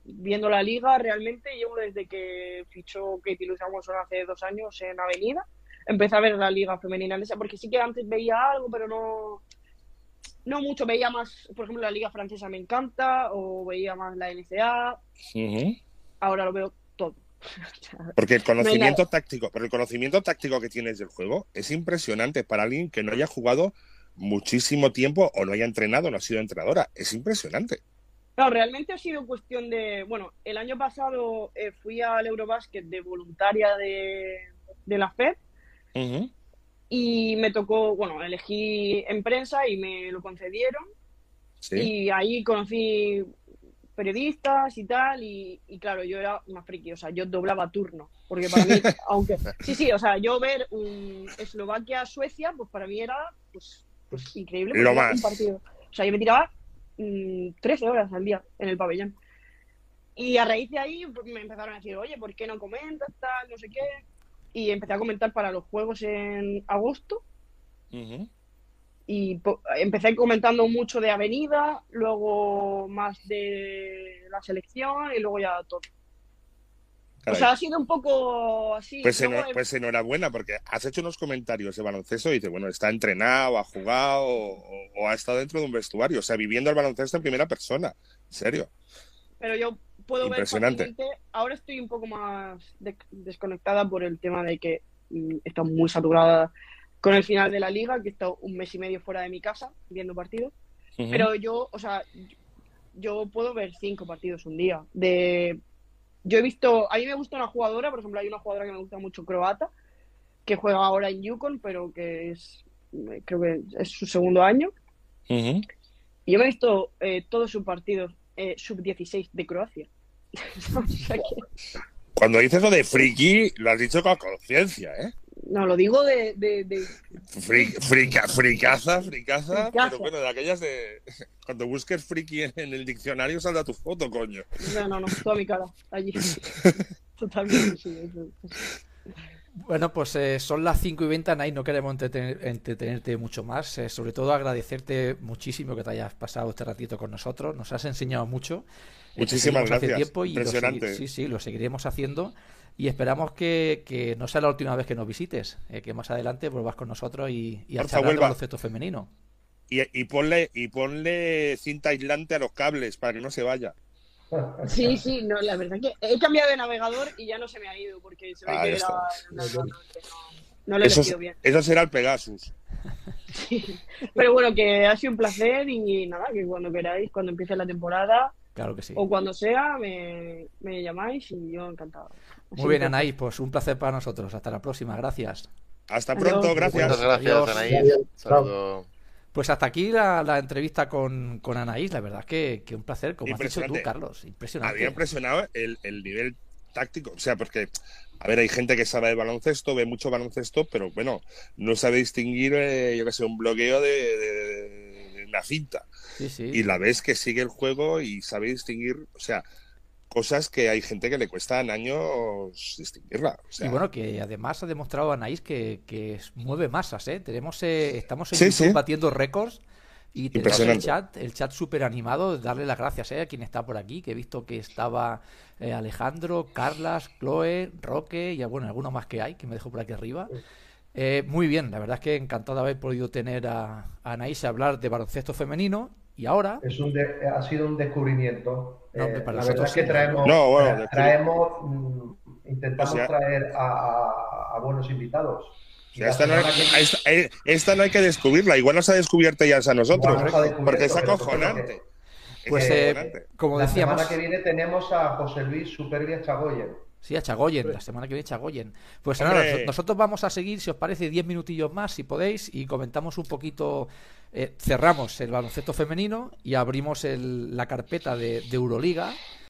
viendo la liga realmente llevo desde que fichó Katie Luz hace dos años en Avenida empecé a ver la liga femenina esa porque sí que antes veía algo pero no no mucho, veía más, por ejemplo, la Liga Francesa me encanta, o veía más la NCA. Ahora lo veo todo. *laughs* Porque el conocimiento táctico, pero el conocimiento táctico que tienes del juego es impresionante para alguien que no haya jugado muchísimo tiempo o no haya entrenado, no ha sido entrenadora. Es impresionante. No, realmente ha sido cuestión de. Bueno, el año pasado eh, fui al Eurobasket de voluntaria de, de la FED y me tocó, bueno, elegí en prensa y me lo concedieron. Y ahí conocí periodistas y tal, y, claro, yo era una friki, o sea, yo doblaba turno, porque para mí, *laughs* aunque, sí, sí, o sea, yo ver un Eslovaquia-Suecia, pues para mí era, pues, pues increíble. Lo más. Un partido. O sea, yo me tiraba 13 mm, horas al día en el pabellón. Y a raíz de ahí pues, me empezaron a decir, oye, ¿por qué no comentas tal, no sé qué? y empecé a comentar para los juegos en agosto. Y empecé comentando mucho de Avenida, luego más de la selección y luego ya todo. O sea, ha sido un poco así. Pues, pues, enhorabuena, porque has hecho unos comentarios de baloncesto y dices, bueno, está entrenado, ha jugado o, ha estado dentro de un vestuario, o sea, viviendo el baloncesto en primera persona. En serio. Pero yo puedo ver fácilmente. Ahora estoy un poco más desconectada por el tema de que mm, está muy saturada con el final de la liga, que he estado un mes y medio fuera de mi casa viendo partidos. Pero yo, o sea, yo puedo ver cinco partidos un día. De, yo he visto, a mí me gusta una jugadora, por ejemplo, hay una jugadora que me gusta mucho croata, que juega ahora en Yukon, pero que es, creo que es su segundo año. Y yo me he visto eh, todos sus partidos eh, sub-16 de Croacia. *laughs* Cuando dices lo de friki, lo has dicho con conciencia, ¿eh? No, lo digo de... de, de... fricaza, fricaza, pero bueno, de aquellas de... Cuando busques friki en, el diccionario saldrá tu foto, coño. No, no, no, toda mi cara, allí. *laughs* Totalmente, sí. Bueno, pues eh, son las 5 y 20, y no queremos entretenerte mucho más. Eh, sobre todo agradecerte muchísimo que te hayas pasado este ratito con nosotros. Nos has enseñado mucho. Muchísimas gracias. Tiempo y Impresionante. sí, sí, lo seguiremos haciendo y esperamos que, no sea la última vez que nos visites, eh, que más adelante vuelvas con nosotros y, y a charlar de baloncesto femenino. Y, y, ponle, y ponle cinta aislante a los cables para que no se vaya. Sí, sí, no, la verdad que he cambiado de navegador y ya no se me ha ido porque se ve que era, no, no, lo he eso, bien. Eso será el Pegasus. Sí, pero bueno, que ha sido un placer y nada, que cuando queráis, cuando empiece la temporada, Claro que sí. O cuando sea, me, me llamáis y yo encantado. Muy bien, Anaí, pues un placer para nosotros. Hasta la próxima, gracias. Hasta pronto, gracias. Muchas gracias, Adiós. Anaís. Saludo. Pues hasta aquí la, la entrevista con, con Anaís. La verdad que, que un placer, como has dicho tú, Impresionante. Carlos. Impresionante. Había impresionado el, el nivel táctico. O sea, porque, a ver, hay gente que sabe de baloncesto, ve mucho baloncesto, pero bueno, no sabe distinguir, eh, yo que sé, un bloqueo de, de- de una cinta. Sí, sí. Y la ves que sigue el juego y sabe distinguir, o sea, cosas que hay gente que le cuestan años distinguirla. O sea, Y bueno, que además ha demostrado Anaís que, que mueve masas, ¿eh? Tenemos, eh, estamos en Sí, YouTube sí. batiendo récords y tenemos el chat, el chat súper animado. Darle las gracias ¿eh? a quien está por aquí, que he visto que estaba eh, Alejandro, Carlas, Chloe, Roque y bueno, alguno más que hay, que me dejo por aquí arriba. Eh, muy bien, la verdad es que encantado de haber podido tener a, a Anaís a hablar de baloncesto femenino y ahora Es un de- ha sido un descubrimiento. No, Eh, para la verdad es que traemos, No, bueno, traemos mm, intentamos O sea- traer a, a- a buenos invitados. o Y sea, la esta, no hay, que- esta, eh, esta no hay que descubrirla. Igual nos ha descubierto ya a nosotros. Porque es acojonante. Pues, eh, como la decíamos, semana que viene tenemos a José Luis Superbia Chagoyen. Sí, a Chagoyen, la semana que viene Chagoyen. Pues nada, nos- nosotros vamos a seguir, si os parece, 10 minutillos más, si podéis, y comentamos un poquito, eh, cerramos el baloncesto femenino y abrimos el- la carpeta de, de Euroliga,